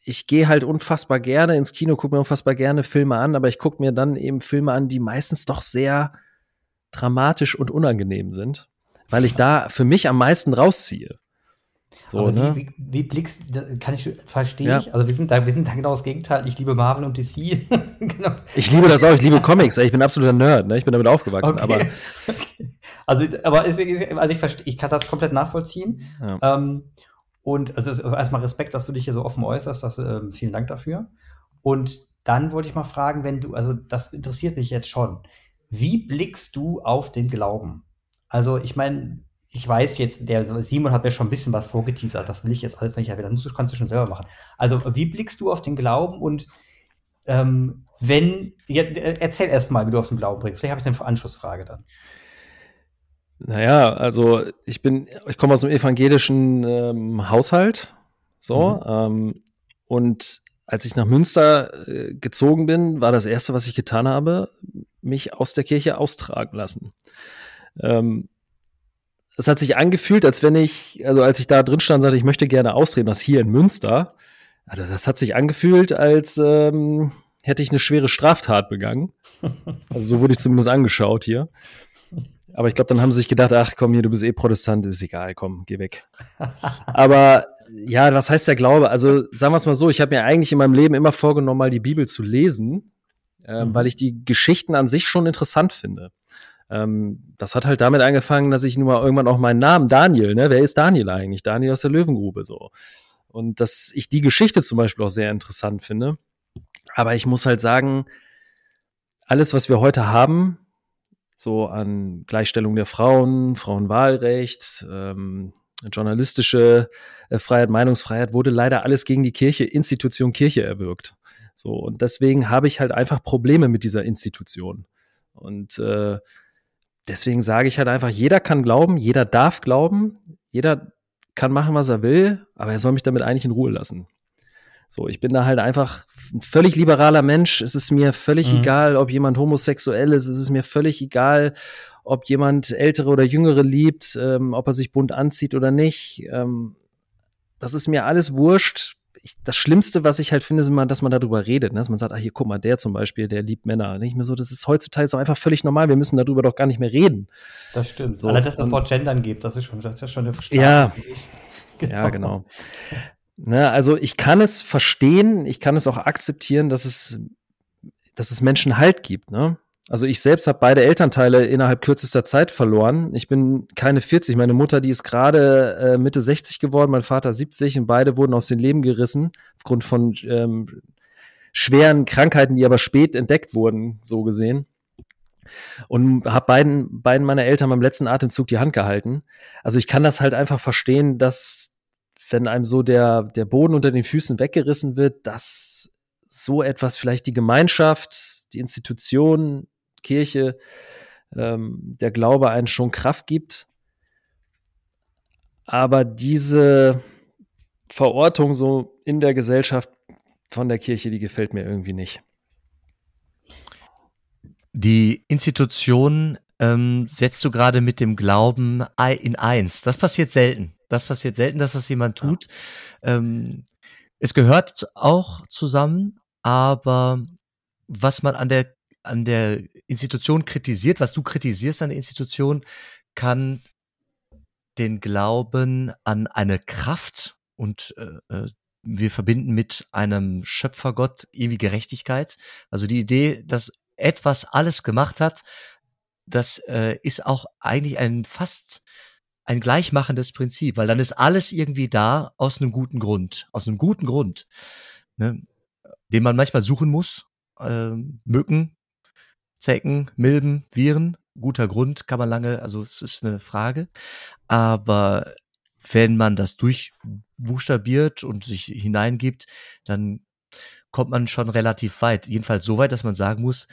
ich gehe halt unfassbar gerne ins Kino, gucke mir unfassbar gerne Filme an, aber ich gucke mir dann eben Filme an, die meistens doch sehr dramatisch und unangenehm sind, weil ich da für mich am meisten rausziehe. So, aber ne? wie, wie, wie, blickst kann ich verstehe ja. ich? Also wir sind da, wir sind da genau das Gegenteil. Ich liebe Marvel und DC. genau. Ich liebe das auch. Ich liebe Comics. Ich bin absoluter Nerd. Ne? Ich bin damit aufgewachsen. Okay. Aber okay. Also, aber ist, also ich, verstehe, ich kann das komplett nachvollziehen. Ja. Ähm, und also erstmal Respekt, dass du dich hier so offen äußerst. Das, äh, vielen Dank dafür. Und dann wollte ich mal fragen, wenn du, also das interessiert mich jetzt schon. Wie blickst du auf den Glauben? Also, ich meine, ich weiß jetzt, der Simon hat mir schon ein bisschen was vorgeteasert. Das will ich jetzt alles, wenn ich wieder, das kannst du schon selber machen. Also, wie blickst du auf den Glauben und ähm, wenn, ja, erzähl erst mal, wie du auf den Glauben bringst. Vielleicht habe ich eine Anschlussfrage dann. Naja, also ich bin, ich komme aus einem evangelischen ähm, Haushalt, so, mhm. ähm, und als ich nach Münster äh, gezogen bin, war das erste, was ich getan habe, mich aus der Kirche austragen lassen. Ähm, es hat sich angefühlt, als wenn ich, also als ich da drin stand, sagte, ich möchte gerne austreten, das hier in Münster. Also das hat sich angefühlt, als ähm, hätte ich eine schwere Straftat begangen. Also so wurde ich zumindest angeschaut hier. Aber ich glaube, dann haben sie sich gedacht, ach komm hier, du bist eh Protestant, ist egal, komm, geh weg. Aber ja, was heißt der Glaube? Also sagen wir es mal so, ich habe mir eigentlich in meinem Leben immer vorgenommen, mal die Bibel zu lesen, ähm, mhm. weil ich die Geschichten an sich schon interessant finde. Ähm, das hat halt damit angefangen, dass ich nun mal irgendwann auch meinen Namen Daniel, ne? Wer ist Daniel eigentlich? Daniel aus der Löwengrube so. Und dass ich die Geschichte zum Beispiel auch sehr interessant finde. Aber ich muss halt sagen, alles, was wir heute haben, so an Gleichstellung der Frauen, Frauenwahlrecht, ähm, journalistische äh, Freiheit, Meinungsfreiheit, wurde leider alles gegen die Kirche, Institution Kirche erwirkt. So, und deswegen habe ich halt einfach Probleme mit dieser Institution. Und äh, deswegen sage ich halt einfach, jeder kann glauben, jeder darf glauben, jeder kann machen, was er will, aber er soll mich damit eigentlich in Ruhe lassen. So, ich bin da halt einfach ein völlig liberaler Mensch. Es ist mir völlig mhm. egal, ob jemand homosexuell ist. Es ist mir völlig egal, ob jemand ältere oder jüngere liebt, ähm, ob er sich bunt anzieht oder nicht. Ähm, das ist mir alles wurscht. Ich, das Schlimmste, was ich halt finde, ist immer, dass man darüber redet. Ne? Dass man sagt, ach hier, guck mal, der zum Beispiel, der liebt Männer. Nicht mehr so, das ist heutzutage so einfach völlig normal. Wir müssen darüber doch gar nicht mehr reden. Das stimmt. So, Allein, dass das Wort Gendern gibt, das ist schon, das ist schon eine Strafe. Ja, genau. ja, genau. Ne, also ich kann es verstehen, ich kann es auch akzeptieren, dass es, dass es Menschen Halt gibt. Ne? Also ich selbst habe beide Elternteile innerhalb kürzester Zeit verloren. Ich bin keine 40. Meine Mutter, die ist gerade äh, Mitte 60 geworden, mein Vater 70 und beide wurden aus dem Leben gerissen aufgrund von ähm, schweren Krankheiten, die aber spät entdeckt wurden, so gesehen. Und habe beiden, beiden meiner Eltern beim letzten Atemzug die Hand gehalten. Also ich kann das halt einfach verstehen, dass wenn einem so der, der Boden unter den Füßen weggerissen wird, dass so etwas vielleicht die Gemeinschaft, die Institution, Kirche, ähm, der Glaube einen schon Kraft gibt. Aber diese Verortung so in der Gesellschaft von der Kirche, die gefällt mir irgendwie nicht. Die Institution ähm, setzt du gerade mit dem Glauben in eins. Das passiert selten. Das passiert selten, dass das jemand tut. Ja. Ähm, es gehört auch zusammen, aber was man an der an der Institution kritisiert, was du kritisierst an der Institution, kann den Glauben an eine Kraft und äh, äh wir verbinden mit einem Schöpfergott ewige Gerechtigkeit. Also die Idee, dass etwas alles gemacht hat, das äh, ist auch eigentlich ein fast ein gleichmachendes Prinzip, weil dann ist alles irgendwie da aus einem guten Grund, aus einem guten Grund, ne, den man manchmal suchen muss. Ähm, Mücken, Zecken, Milben, Viren, guter Grund kann man lange, also es ist eine Frage, aber wenn man das durchbuchstabiert und sich hineingibt, dann kommt man schon relativ weit. Jedenfalls so weit, dass man sagen muss,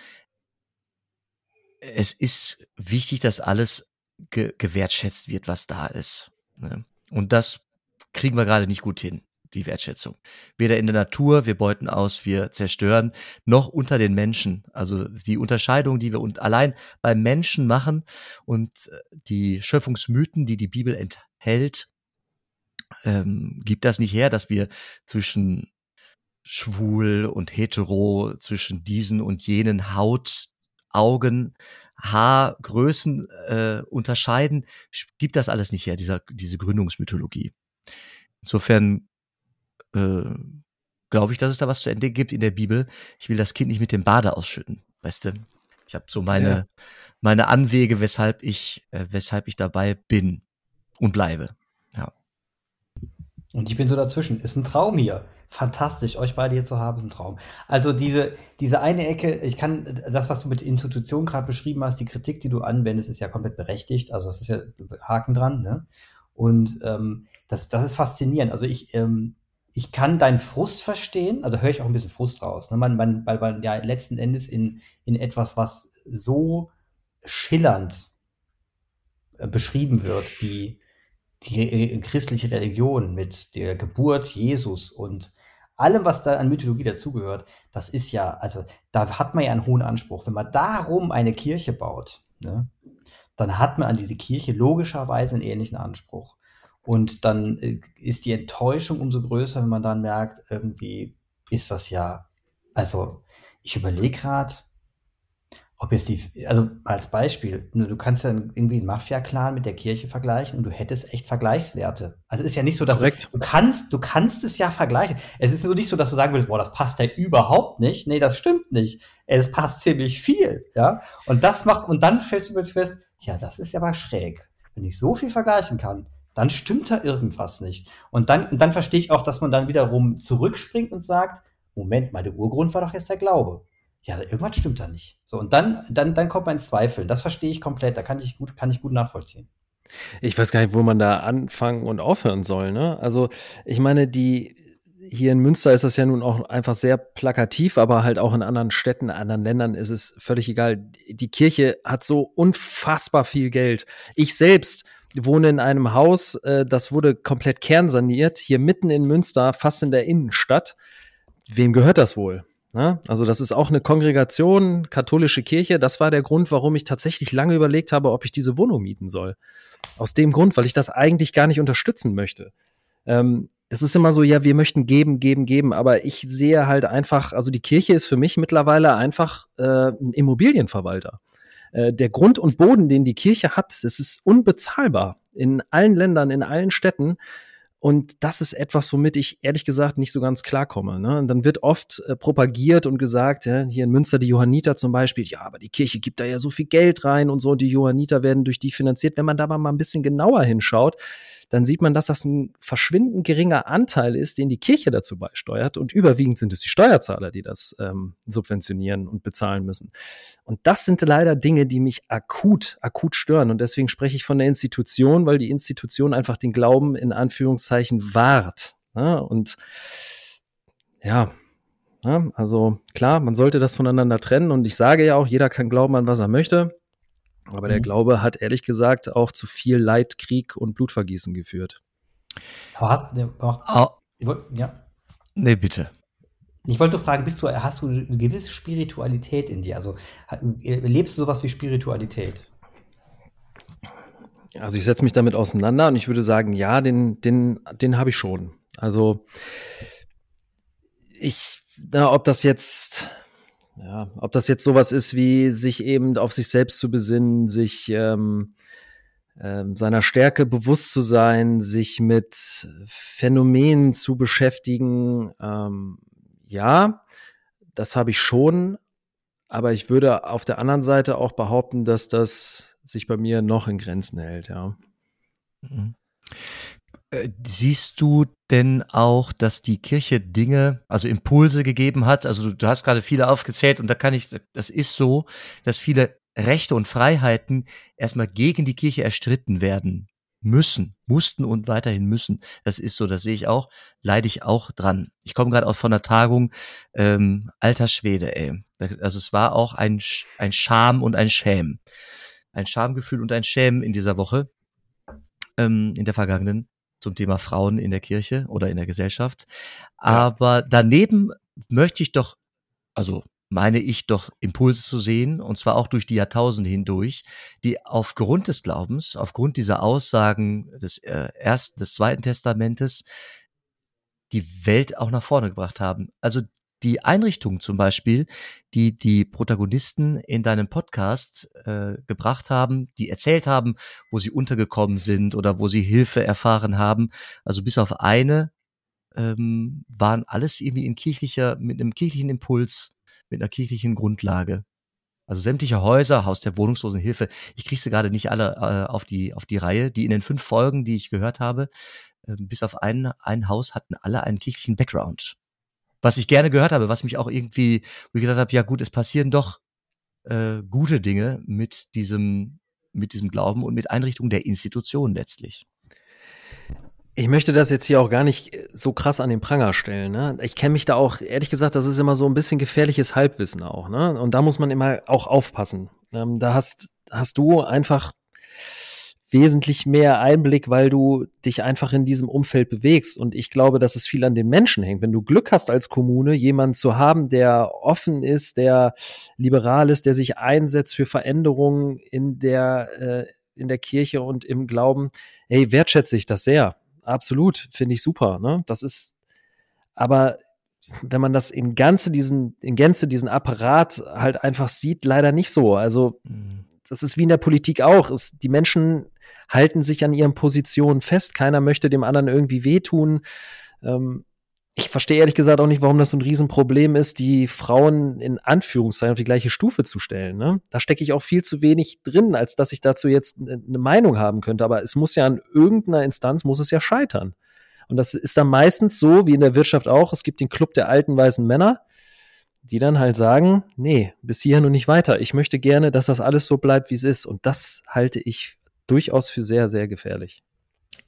es ist wichtig, dass alles ge gewertschätzt wird, was da ist. Ne? Und das kriegen wir gerade nicht gut hin, die Wertschätzung. Weder in der Natur, wir beuten aus, wir zerstören, noch unter den Menschen. Also die Unterscheidung, die wir allein beim Menschen machen und äh, die Schöpfungsmythen, die die Bibel enthält, ähm, gibt das nicht her, dass wir zwischen schwul und hetero, zwischen diesen und jenen Haut, Augen, Haargrößen äh, unterscheiden, gibt das alles nicht her, dieser, diese Gründungsmythologie. Insofern äh, glaube ich, dass es da was zu entdecken gibt in der Bibel. Ich will das Kind nicht mit dem Bade ausschütten, weißt du? Ich habe so meine, ja. meine Anwege, weshalb ich, äh, weshalb ich dabei bin und bleibe. Ja. Und ich bin so dazwischen. Ist ein Traum hier. Fantastisch, euch beide hier zu haben, ist ein Traum. Also diese, diese eine Ecke, ich kann, das, was du mit Institutionen gerade beschrieben hast, die Kritik, die du anwendest, ist ja komplett berechtigt. Also das ist ja Haken dran, ne? Und ähm, das, das ist faszinierend. Also ich, ähm, ich kann deinen Frust verstehen, also höre ich auch ein bisschen Frust raus. Ne? Man, man, weil man ja letzten Endes in, in etwas, was so schillernd äh, beschrieben wird, wie die äh, christliche Religion mit der Geburt Jesus und allem, was da an Mythologie dazugehört, das ist ja, also da hat man ja einen hohen Anspruch. Wenn man darum eine Kirche baut, ne, dann hat man an diese Kirche logischerweise einen ähnlichen Anspruch. Und dann äh, ist die Enttäuschung umso größer, wenn man dann merkt, irgendwie ist das ja, also ich überlege gerade, ob jetzt die, also als Beispiel, du kannst ja irgendwie einen Mafia-Clan mit der Kirche vergleichen und du hättest echt Vergleichswerte. Also es ist ja nicht so, dass du, du kannst, du kannst es ja vergleichen. Es ist so nicht so, dass du sagen würdest, boah, das passt ja überhaupt nicht. Nee, das stimmt nicht. Es passt ziemlich viel, ja. Und das macht, und dann fällst du fest, ja, das ist ja aber schräg. Wenn ich so viel vergleichen kann, dann stimmt da irgendwas nicht. Und dann, und dann verstehe ich auch, dass man dann wiederum zurückspringt und sagt, Moment mal, der Urgrund war doch jetzt der Glaube ja, irgendwas stimmt da nicht. So, und dann, dann, dann kommt mein Zweifel. Das verstehe ich komplett. Da kann ich gut, kann ich gut nachvollziehen. Ich weiß gar nicht, wo man da anfangen und aufhören soll, ne? Also, ich meine, die, hier in Münster ist das ja nun auch einfach sehr plakativ, aber halt auch in anderen Städten, anderen Ländern ist es völlig egal. Die Kirche hat so unfassbar viel Geld. Ich selbst wohne in einem Haus, äh, das wurde komplett kernsaniert, hier mitten in Münster, fast in der Innenstadt. Wem gehört das wohl? Ja, also das ist auch eine Kongregation, katholische Kirche. Das war der Grund, warum ich tatsächlich lange überlegt habe, ob ich diese Wohnung mieten soll. Aus dem Grund, weil ich das eigentlich gar nicht unterstützen möchte. Ähm, das ist immer so, ja, wir möchten geben, geben, geben, aber ich sehe halt einfach, also die Kirche ist für mich mittlerweile einfach äh, ein Immobilienverwalter. Äh, der Grund und Boden, den die Kirche hat, das ist unbezahlbar in allen Ländern, in allen Städten. Und das ist etwas, womit ich ehrlich gesagt nicht so ganz klarkomme. Ne? Und dann wird oft äh, propagiert und gesagt, ja, hier in Münster die Johanniter zum Beispiel, ja, aber die Kirche gibt da ja so viel Geld rein und so, und die Johanniter werden durch die finanziert. Wenn man da mal ein bisschen genauer hinschaut, dann sieht man, dass das ein verschwindend geringer Anteil ist, den die Kirche dazu beisteuert. Und überwiegend sind es die Steuerzahler, die das ähm, subventionieren und bezahlen müssen. Und das sind leider Dinge, die mich akut, akut stören. Und deswegen spreche ich von der Institution, weil die Institution einfach den Glauben in Anführungszeichen wahrt. Ja, und ja, ja, also klar, man sollte das voneinander trennen. Und ich sage ja auch, jeder kann glauben an, was er möchte. Aber der mhm. Glaube hat ehrlich gesagt auch zu viel Leid, Krieg und Blutvergießen geführt. Aber hast, ne, oh. ja. Nee, bitte. Ich wollte fragen, bist du, hast du eine gewisse Spiritualität in dir? Also lebst du sowas wie Spiritualität? Also ich setze mich damit auseinander und ich würde sagen, ja, den, den, den habe ich schon. Also ich, na, ob das jetzt ja, ob das jetzt sowas ist wie sich eben auf sich selbst zu besinnen, sich ähm, ähm, seiner Stärke bewusst zu sein, sich mit Phänomenen zu beschäftigen, ähm, ja, das habe ich schon, aber ich würde auf der anderen Seite auch behaupten, dass das sich bei mir noch in Grenzen hält, ja. Mhm. Äh, siehst du denn auch, dass die Kirche Dinge, also Impulse gegeben hat? Also du, du hast gerade viele aufgezählt und da kann ich, das ist so, dass viele Rechte und Freiheiten erstmal gegen die Kirche erstritten werden müssen, mussten und weiterhin müssen. Das ist so, das sehe ich auch, leide ich auch dran. Ich komme gerade aus von der Tagung, ähm, alter Schwede, ey. Also es war auch ein, ein Scham und ein Schäm. Ein Schamgefühl und ein Schämen in dieser Woche, ähm, in der vergangenen zum Thema Frauen in der Kirche oder in der Gesellschaft. Aber daneben möchte ich doch, also meine ich doch Impulse zu sehen, und zwar auch durch die Jahrtausende hindurch, die aufgrund des Glaubens, aufgrund dieser Aussagen des äh, ersten, des zweiten Testamentes die Welt auch nach vorne gebracht haben. Also die Einrichtungen zum Beispiel, die die Protagonisten in deinem Podcast äh, gebracht haben, die erzählt haben, wo sie untergekommen sind oder wo sie Hilfe erfahren haben. Also bis auf eine ähm, waren alles irgendwie in kirchlicher, mit einem kirchlichen Impuls, mit einer kirchlichen Grundlage. Also sämtliche Häuser, Haus der Wohnungslosenhilfe, ich kriege sie gerade nicht alle äh, auf, die, auf die Reihe. Die in den fünf Folgen, die ich gehört habe, äh, bis auf ein, ein Haus hatten alle einen kirchlichen Background. Was ich gerne gehört habe, was mich auch irgendwie, wo ich gesagt habe, ja gut, es passieren doch äh, gute Dinge mit diesem, mit diesem Glauben und mit Einrichtung der Institution letztlich. Ich möchte das jetzt hier auch gar nicht äh, so krass an den Pranger stellen. Ne? Ich kenne mich da auch, ehrlich gesagt, das ist immer so ein bisschen gefährliches Halbwissen auch. Ne? Und da muss man immer auch aufpassen. Ähm, da hast, hast du einfach wesentlich mehr Einblick, weil du dich einfach in diesem Umfeld bewegst. Und ich glaube, dass es viel an den Menschen hängt. Wenn du Glück hast als Kommune, jemanden zu haben, der offen ist, der liberal ist, der sich einsetzt für Veränderungen in der, äh, in der Kirche und im Glauben, hey, wertschätze ich das sehr. Absolut, finde ich super. Ne? Das ist, aber wenn man das in Ganze diesen, in Gänze diesen Apparat halt einfach sieht, leider nicht so. Also, mhm. das ist wie in der Politik auch. Es, die Menschen halten sich an ihren Positionen fest. Keiner möchte dem anderen irgendwie wehtun. Ähm, ich verstehe ehrlich gesagt auch nicht, warum das so ein Riesenproblem ist, die Frauen in Anführungszeichen auf die gleiche Stufe zu stellen. Ne? Da stecke ich auch viel zu wenig drin, als dass ich dazu jetzt eine Meinung haben könnte. Aber es muss ja an irgendeiner Instanz, muss es ja scheitern. Und das ist dann meistens so, wie in der Wirtschaft auch, es gibt den Club der alten weißen Männer, die dann halt sagen, nee, bis hierhin und nicht weiter. Ich möchte gerne, dass das alles so bleibt, wie es ist. Und das halte ich durchaus für sehr, sehr gefährlich.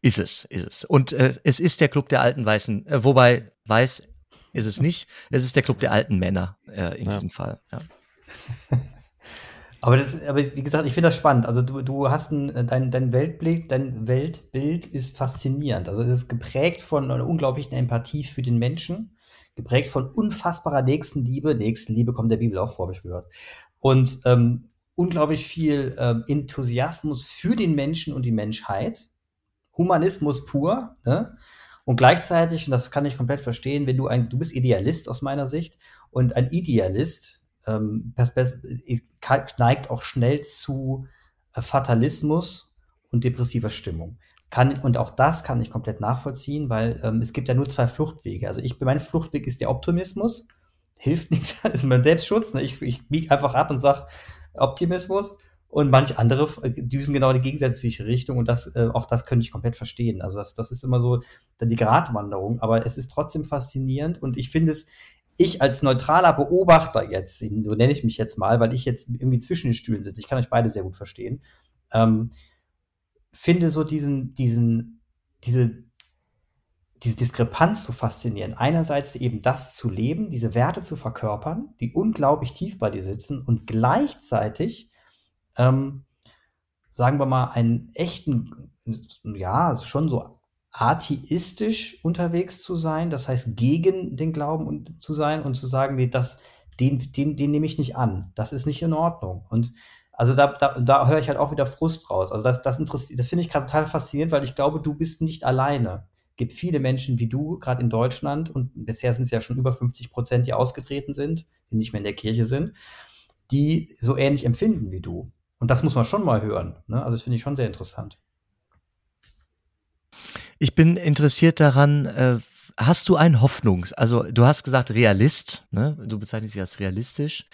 Ist es, ist es. Und äh, es ist der Club der alten Weißen, äh, wobei weiß ist es nicht. Es ist der Club der alten Männer äh, in ja. diesem Fall. Ja. aber, das, aber wie gesagt, ich finde das spannend. Also du, du hast ein, äh, dein, dein Weltblick, dein Weltbild ist faszinierend. Also es ist geprägt von einer unglaublichen Empathie für den Menschen, geprägt von unfassbarer Nächstenliebe. Nächstenliebe kommt der Bibel auch vor, habe ich gehört. Und ähm, unglaublich viel ähm, Enthusiasmus für den Menschen und die Menschheit. Humanismus pur, ne? Und gleichzeitig, und das kann ich komplett verstehen, wenn du ein, du bist Idealist aus meiner Sicht und ein Idealist ähm, neigt auch schnell zu äh, Fatalismus und depressiver Stimmung. Kann, und auch das kann ich komplett nachvollziehen, weil ähm, es gibt ja nur zwei Fluchtwege. Also ich, mein Fluchtweg ist der Optimismus. Hilft nichts, ist mein Selbstschutz. Ne? Ich, ich biege einfach ab und sage, Optimismus. Und manche andere düsen genau die gegensätzliche Richtung und das, äh, auch das könnte ich komplett verstehen. Also das, das ist immer so dann die Gratwanderung, aber es ist trotzdem faszinierend und ich finde es, ich als neutraler Beobachter jetzt, so nenne ich mich jetzt mal, weil ich jetzt irgendwie zwischen den Stühlen sitze, ich kann euch beide sehr gut verstehen, ähm, finde so diesen, diesen, diese, diese Diskrepanz zu faszinieren. Einerseits eben das zu leben, diese Werte zu verkörpern, die unglaublich tief bei dir sitzen und gleichzeitig ähm, sagen wir mal, einen echten, ja, schon so atheistisch unterwegs zu sein, das heißt gegen den Glauben zu sein und zu sagen, nee, das, den, den, den nehme ich nicht an, das ist nicht in Ordnung. Und also da, da, da höre ich halt auch wieder Frust raus. Also das, das interessiert, das finde ich gerade total faszinierend, weil ich glaube, du bist nicht alleine. Gibt viele Menschen wie du, gerade in Deutschland, und bisher sind es ja schon über 50 Prozent, die ausgetreten sind, die nicht mehr in der Kirche sind, die so ähnlich empfinden wie du. Und das muss man schon mal hören. Ne? Also das finde ich schon sehr interessant. Ich bin interessiert daran, äh, hast du einen Hoffnungs-, also du hast gesagt Realist, ne? du bezeichnest dich als realistisch.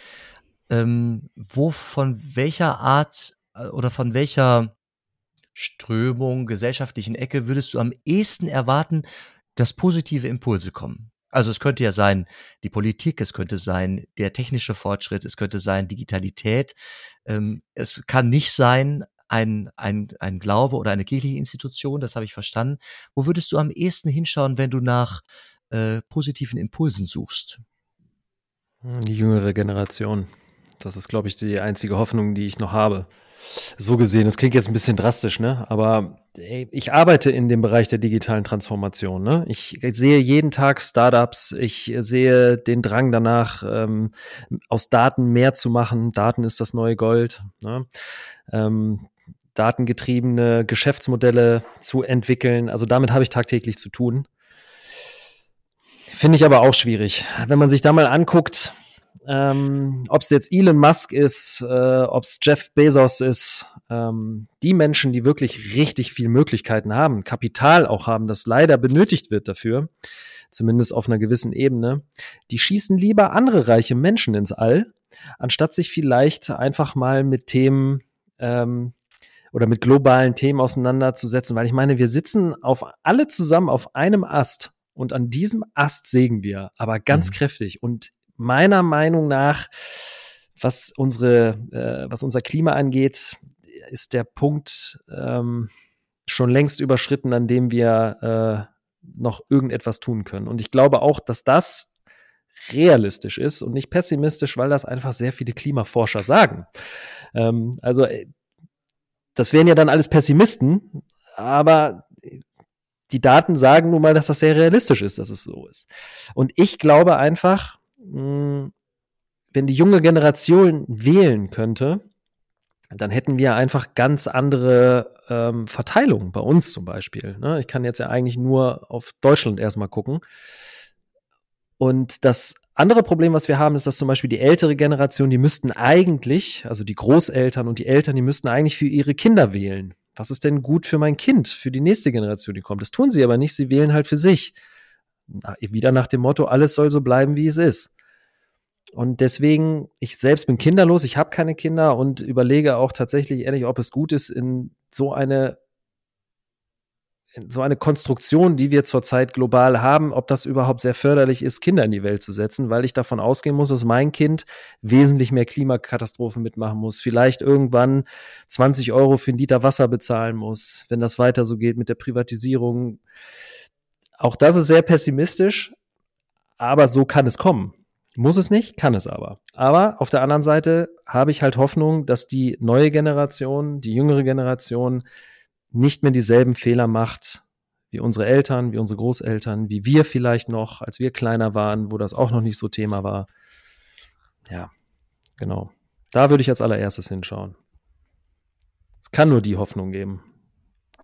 Ähm, wo, von welcher Art äh, oder von welcher Strömung, gesellschaftlichen Ecke würdest du am ehesten erwarten, dass positive Impulse kommen? Also es könnte ja sein die Politik, es könnte sein der technische Fortschritt, es könnte sein Digitalität. Ähm, es kann nicht sein ein, ein, ein Glaube oder eine kirchliche Institution, das habe ich verstanden. Wo würdest du am ehesten hinschauen, wenn du nach äh, positiven Impulsen suchst? Die jüngere Generation. Das ist, glaube ich, die einzige Hoffnung, die ich noch habe. So gesehen, das klingt jetzt ein bisschen drastisch, ne? Aber ich arbeite in dem Bereich der digitalen Transformation. Ne? Ich, ich sehe jeden Tag Startups, ich sehe den Drang danach, ähm, aus Daten mehr zu machen. Daten ist das neue Gold. Ne? Ähm, datengetriebene Geschäftsmodelle zu entwickeln. Also damit habe ich tagtäglich zu tun. Finde ich aber auch schwierig. Wenn man sich da mal anguckt, ähm, ob es jetzt Elon Musk ist, äh, ob es Jeff Bezos ist, ähm, die Menschen, die wirklich richtig viel Möglichkeiten haben, Kapital auch haben, das leider benötigt wird dafür, zumindest auf einer gewissen Ebene, die schießen lieber andere reiche Menschen ins All, anstatt sich vielleicht einfach mal mit Themen ähm, oder mit globalen Themen auseinanderzusetzen, weil ich meine, wir sitzen auf alle zusammen auf einem Ast und an diesem Ast sägen wir, aber ganz mhm. kräftig. Und meiner Meinung nach, was unsere, äh, was unser Klima angeht, ist der Punkt ähm, schon längst überschritten, an dem wir äh, noch irgendetwas tun können. Und ich glaube auch, dass das realistisch ist und nicht pessimistisch, weil das einfach sehr viele Klimaforscher sagen. Ähm, also äh, das wären ja dann alles Pessimisten, aber die Daten sagen nun mal, dass das sehr realistisch ist, dass es so ist. Und ich glaube einfach, hm, wenn die junge Generation wählen könnte, dann hätten wir einfach ganz andere ähm, Verteilungen bei uns zum Beispiel. Ne? Ich kann jetzt ja eigentlich nur auf Deutschland erstmal gucken. Und das andere Problem, was wir haben, ist, dass zum Beispiel die ältere Generation, die müssten eigentlich, also die Großeltern und die Eltern, die müssten eigentlich für ihre Kinder wählen. Was ist denn gut für mein Kind, für die nächste Generation, die kommt? Das tun sie aber nicht, sie wählen halt für sich. Wieder nach dem Motto, alles soll so bleiben, wie es ist. Und deswegen, ich selbst bin kinderlos, ich habe keine Kinder und überlege auch tatsächlich ehrlich, ob es gut ist, in so eine so eine Konstruktion, die wir zurzeit global haben, ob das überhaupt sehr förderlich ist, Kinder in die Welt zu setzen, weil ich davon ausgehen muss, dass mein Kind wesentlich mehr Klimakatastrophen mitmachen muss, vielleicht irgendwann 20 Euro für einen Liter Wasser bezahlen muss, wenn das weiter so geht mit der Privatisierung. Auch das ist sehr pessimistisch, aber so kann es kommen. Muss es nicht, kann es aber. Aber auf der anderen Seite habe ich halt Hoffnung, dass die neue Generation, die jüngere Generation nicht mehr dieselben Fehler macht wie unsere Eltern, wie unsere Großeltern, wie wir vielleicht noch, als wir kleiner waren, wo das auch noch nicht so Thema war. Ja, genau. Da würde ich als allererstes hinschauen. Es kann nur die Hoffnung geben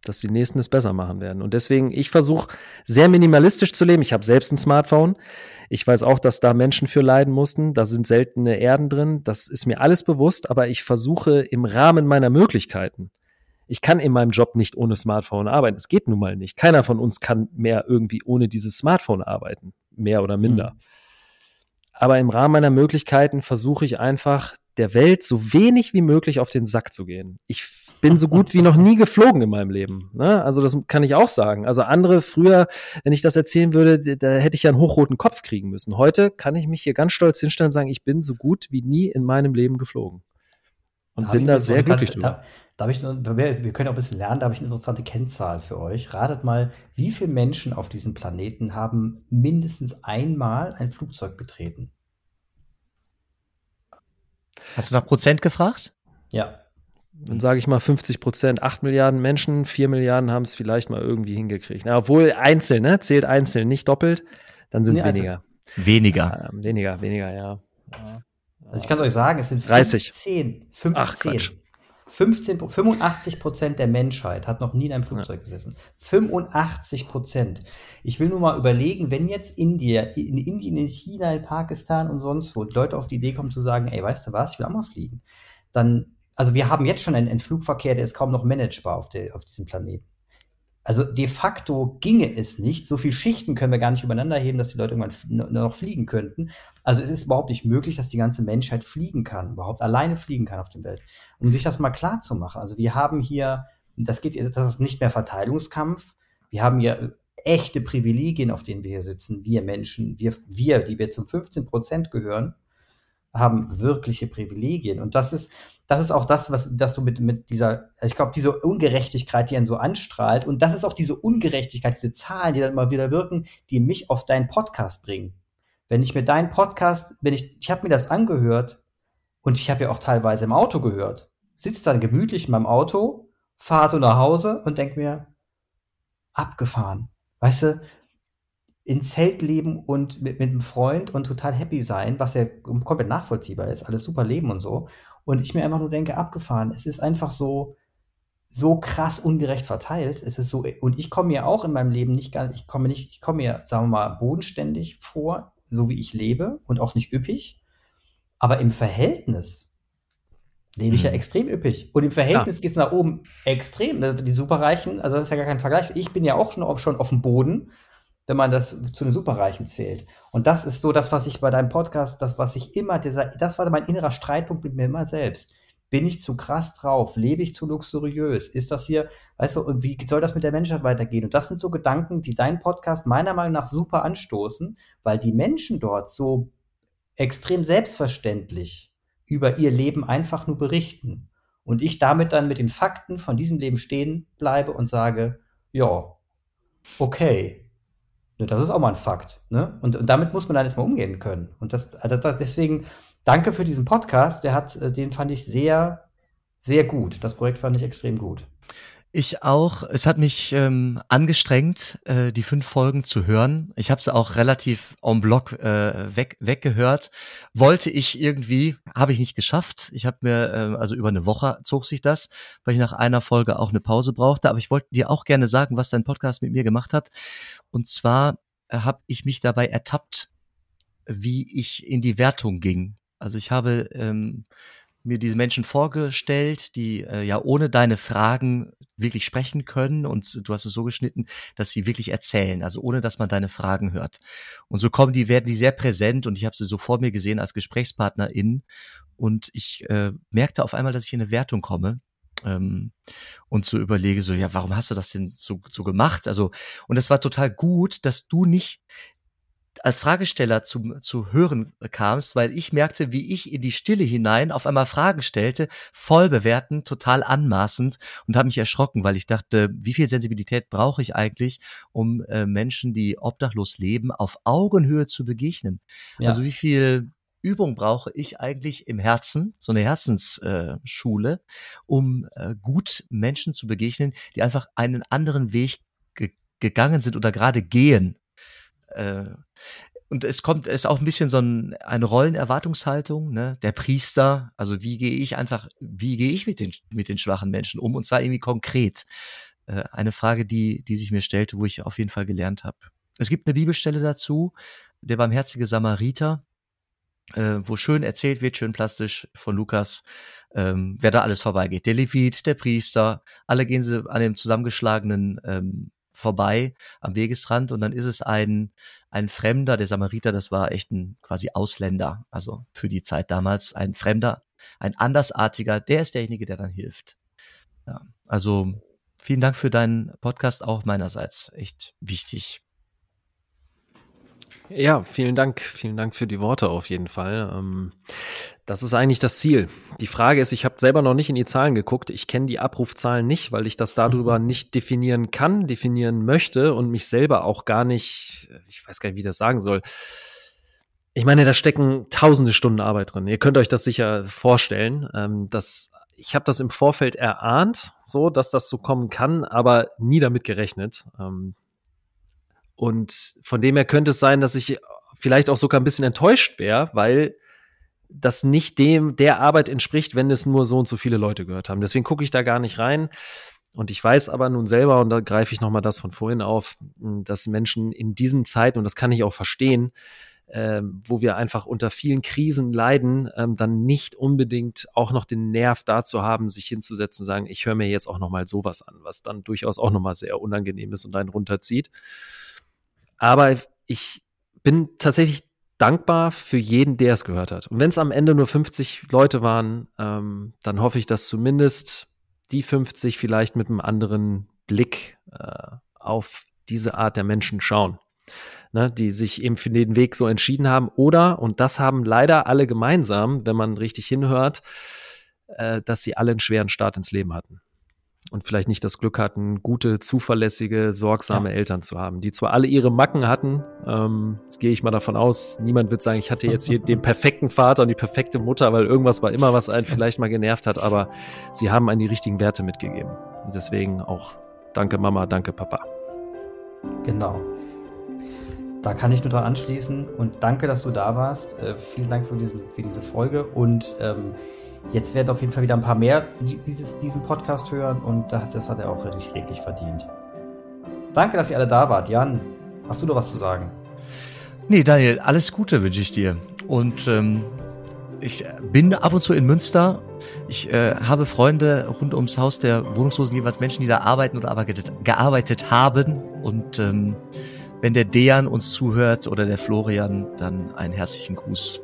dass die Nächsten es besser machen werden. Und deswegen, ich versuche sehr minimalistisch zu leben. Ich habe selbst ein Smartphone. Ich weiß auch, dass da Menschen für leiden mussten. Da sind seltene Erden drin. Das ist mir alles bewusst, aber ich versuche im Rahmen meiner Möglichkeiten. Ich kann in meinem Job nicht ohne Smartphone arbeiten. Es geht nun mal nicht. Keiner von uns kann mehr irgendwie ohne dieses Smartphone arbeiten. Mehr oder minder. Mhm. Aber im Rahmen meiner Möglichkeiten versuche ich einfach, der Welt so wenig wie möglich auf den Sack zu gehen. Ich bin so gut wie noch nie geflogen in meinem Leben. Ne? Also das kann ich auch sagen. Also andere früher, wenn ich das erzählen würde, da hätte ich ja einen hochroten Kopf kriegen müssen. Heute kann ich mich hier ganz stolz hinstellen und sagen, ich bin so gut wie nie in meinem Leben geflogen. Und da bin da sehr glücklich drüber. Da, da ich, wir können auch ein bisschen lernen, da habe ich eine interessante Kennzahl für euch. Ratet mal, wie viele Menschen auf diesem Planeten haben mindestens einmal ein Flugzeug betreten? Hast du nach Prozent gefragt? Ja dann sage ich mal 50 Prozent, 8 Milliarden Menschen, 4 Milliarden haben es vielleicht mal irgendwie hingekriegt. Na, obwohl einzeln, ne? Zählt einzeln, nicht doppelt, dann sind es nee, also weniger. Weniger. Äh, weniger, weniger, ja. ja. Also ich kann euch sagen, es sind 30. 15. 15. Ach, Quatsch. 15, 85 Prozent der Menschheit hat noch nie in einem Flugzeug gesessen. 85 Prozent. Ich will nur mal überlegen, wenn jetzt India, in Indien, in China, in Pakistan und sonst wo Leute auf die Idee kommen zu sagen, ey, weißt du was, ich will auch mal fliegen, dann also wir haben jetzt schon einen, einen Flugverkehr, der ist kaum noch managebar auf, der, auf diesem Planeten. Also de facto ginge es nicht. So viele Schichten können wir gar nicht übereinander heben, dass die Leute irgendwann noch fliegen könnten. Also es ist überhaupt nicht möglich, dass die ganze Menschheit fliegen kann, überhaupt alleine fliegen kann auf der Welt. Um sich das mal klar zu machen. Also wir haben hier, das geht, das ist nicht mehr Verteilungskampf. Wir haben hier echte Privilegien, auf denen wir hier sitzen. Wir Menschen, wir, wir, die wir zum 15 Prozent gehören haben wirkliche Privilegien. Und das ist, das ist auch das, was, dass du mit, mit dieser, ich glaube, diese Ungerechtigkeit, die einen so anstrahlt, und das ist auch diese Ungerechtigkeit, diese Zahlen, die dann immer wieder wirken, die mich auf deinen Podcast bringen. Wenn ich mir deinen Podcast, wenn ich, ich habe mir das angehört und ich habe ja auch teilweise im Auto gehört, sitze dann gemütlich in meinem Auto, fahre so nach Hause und denk mir, abgefahren. Weißt du, in Zelt leben und mit, mit einem Freund und total happy sein, was ja komplett nachvollziehbar ist, alles super leben und so. Und ich mir einfach nur denke, abgefahren. Es ist einfach so, so krass ungerecht verteilt. Es ist so, und ich komme mir auch in meinem Leben nicht ganz, ich komme nicht, ich komme mir, sagen wir mal, bodenständig vor, so wie ich lebe und auch nicht üppig. Aber im Verhältnis lebe ich ja mhm. extrem üppig. Und im Verhältnis ja. geht es nach oben extrem. Die Superreichen, also das ist ja gar kein Vergleich. Ich bin ja auch schon, schon auf dem Boden wenn man das zu den Superreichen zählt. Und das ist so das, was ich bei deinem Podcast, das, was ich immer, dieser, das war mein innerer Streitpunkt mit mir immer selbst. Bin ich zu krass drauf? Lebe ich zu luxuriös? Ist das hier, weißt du, wie soll das mit der Menschheit weitergehen? Und das sind so Gedanken, die deinen Podcast meiner Meinung nach super anstoßen, weil die Menschen dort so extrem selbstverständlich über ihr Leben einfach nur berichten. Und ich damit dann mit den Fakten von diesem Leben stehen bleibe und sage, ja, okay, ne, das ist auch mal ein Fakt. Ne? Und, und damit muss man dann jetzt mal umgehen können. Und das, also das, deswegen danke für diesen Podcast. Der hat, äh, den fand ich sehr, sehr gut. Das Projekt fand ich extrem gut. Ich auch. Es hat mich ähm, angestrengt, äh, die fünf Folgen zu hören. Ich habe sie auch relativ en bloc äh, weg, weggehört. Wollte ich irgendwie, habe ich nicht geschafft. Ich habe mir, äh, also über eine Woche zog sich das, weil ich nach einer Folge auch eine Pause brauchte. Aber ich wollte dir auch gerne sagen, was dein Podcast mit mir gemacht hat. Und zwar äh, habe ich mich dabei ertappt, wie ich in die Wertung ging. Also ich habe ähm, mir diese Menschen vorgestellt, die äh, ja ohne deine Fragen wirklich sprechen können und du hast es so geschnitten, dass sie wirklich erzählen, also ohne dass man deine Fragen hört. Und so kommen die, werden die sehr präsent und ich habe sie so vor mir gesehen als Gesprächspartnerin und ich äh, merkte auf einmal, dass ich in eine Wertung komme ähm, und so überlege so, ja, warum hast du das denn so, so gemacht? Also, und es war total gut, dass du nicht als Fragesteller zu, zu hören kamst, weil ich merkte, wie ich in die Stille hinein auf einmal Fragen stellte, voll bewerten, total anmaßend und habe mich erschrocken, weil ich dachte, wie viel Sensibilität brauche ich eigentlich, um äh, Menschen, die obdachlos leben, auf Augenhöhe zu begegnen? Ja. Also wie viel Übung brauche ich eigentlich im Herzen, so eine Herzensschule, äh, um äh, gut Menschen zu begegnen, die einfach einen anderen Weg ge gegangen sind oder gerade gehen äh, und es kommt, es ist auch ein bisschen so ein, eine Rollenerwartungshaltung, ne? Der Priester, also wie gehe ich einfach, wie gehe ich mit den, mit den schwachen Menschen um? Und zwar irgendwie konkret. Äh, eine Frage, die, die sich mir stellte, wo ich auf jeden Fall gelernt habe. Es gibt eine Bibelstelle dazu, der barmherzige Samariter, äh, wo schön erzählt wird, schön plastisch von Lukas, ähm, wer da alles vorbeigeht. Der Levit, der Priester, alle gehen sie an dem zusammengeschlagenen ähm, vorbei am Wegesrand und dann ist es ein, ein Fremder, der Samariter, das war echt ein quasi Ausländer, also für die Zeit damals ein Fremder, ein Andersartiger, der ist derjenige, der dann hilft. Ja, also vielen Dank für deinen Podcast auch meinerseits, echt wichtig. Ja, vielen Dank. Vielen Dank für die Worte auf jeden Fall. Ähm, das ist eigentlich das Ziel. Die Frage ist, ich habe selber noch nicht in die Zahlen geguckt. Ich kenne die Abrufzahlen nicht, weil ich das darüber mhm. nicht definieren kann, definieren möchte und mich selber auch gar nicht, ich weiß gar nicht, wie ich das sagen soll. Ich meine, da stecken tausende Stunden Arbeit drin. Ihr könnt euch das sicher vorstellen. Ähm, dass ich habe das im Vorfeld erahnt, so dass das so kommen kann, aber nie damit gerechnet. Ähm, und von dem her könnte es sein, dass ich vielleicht auch sogar ein bisschen enttäuscht wäre, weil das nicht dem der Arbeit entspricht, wenn es nur so und so viele Leute gehört haben. Deswegen gucke ich da gar nicht rein. Und ich weiß aber nun selber, und da greife ich nochmal das von vorhin auf, dass Menschen in diesen Zeiten, und das kann ich auch verstehen, äh, wo wir einfach unter vielen Krisen leiden, ähm, dann nicht unbedingt auch noch den Nerv dazu haben, sich hinzusetzen und sagen, ich höre mir jetzt auch nochmal sowas an, was dann durchaus auch nochmal sehr unangenehm ist und einen runterzieht. Aber ich bin tatsächlich dankbar für jeden, der es gehört hat. Und wenn es am Ende nur 50 Leute waren, ähm, dann hoffe ich, dass zumindest die 50 vielleicht mit einem anderen Blick äh, auf diese Art der Menschen schauen, ne, die sich eben für den Weg so entschieden haben. Oder, und das haben leider alle gemeinsam, wenn man richtig hinhört, äh, dass sie alle einen schweren Start ins Leben hatten und vielleicht nicht das Glück hatten, gute, zuverlässige, sorgsame ja. Eltern zu haben, die zwar alle ihre Macken hatten, ähm, gehe ich mal davon aus, niemand wird sagen, ich hatte jetzt hier den perfekten Vater und die perfekte Mutter, weil irgendwas war immer, was einen vielleicht mal genervt hat, aber sie haben einen die richtigen Werte mitgegeben. Und deswegen auch danke Mama, danke Papa. Genau. Da kann ich nur dran anschließen und danke, dass du da warst. Äh, vielen Dank für, diesen, für diese Folge und ähm, Jetzt werden auf jeden Fall wieder ein paar mehr dieses, diesen Podcast hören und das hat er auch richtig redlich verdient. Danke, dass ihr alle da wart. Jan, hast du noch was zu sagen? Nee, Daniel, alles Gute wünsche ich dir. Und ähm, ich bin ab und zu in Münster. Ich äh, habe Freunde rund ums Haus der Wohnungslosen, jeweils Menschen, die da arbeiten oder aber gearbeitet haben. Und ähm, Wenn der Dejan uns zuhört oder der Florian, dann einen herzlichen Gruß.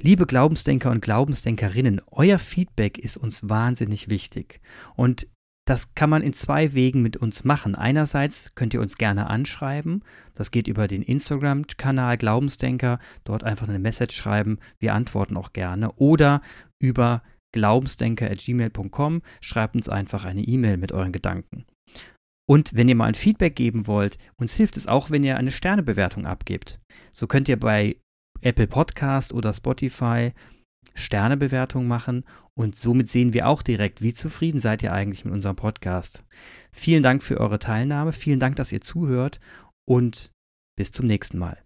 Liebe Glaubensdenker und Glaubensdenkerinnen, euer Feedback ist uns wahnsinnig wichtig. Und das kann man in zwei Wegen mit uns machen. Einerseits könnt ihr uns gerne anschreiben. Das geht über den Instagram-Kanal Glaubensdenker. Dort einfach eine Message schreiben. Wir antworten auch gerne. Oder über glaubensdenker.gmail.com schreibt uns einfach eine E-Mail mit euren Gedanken. Und wenn ihr mal ein Feedback geben wollt, uns hilft es auch, wenn ihr eine Sternebewertung abgebt. So könnt ihr bei Apple Podcast oder Spotify Sternebewertung machen und somit sehen wir auch direkt, wie zufrieden seid ihr eigentlich mit unserem Podcast. Vielen Dank für eure Teilnahme, vielen Dank, dass ihr zuhört und bis zum nächsten Mal.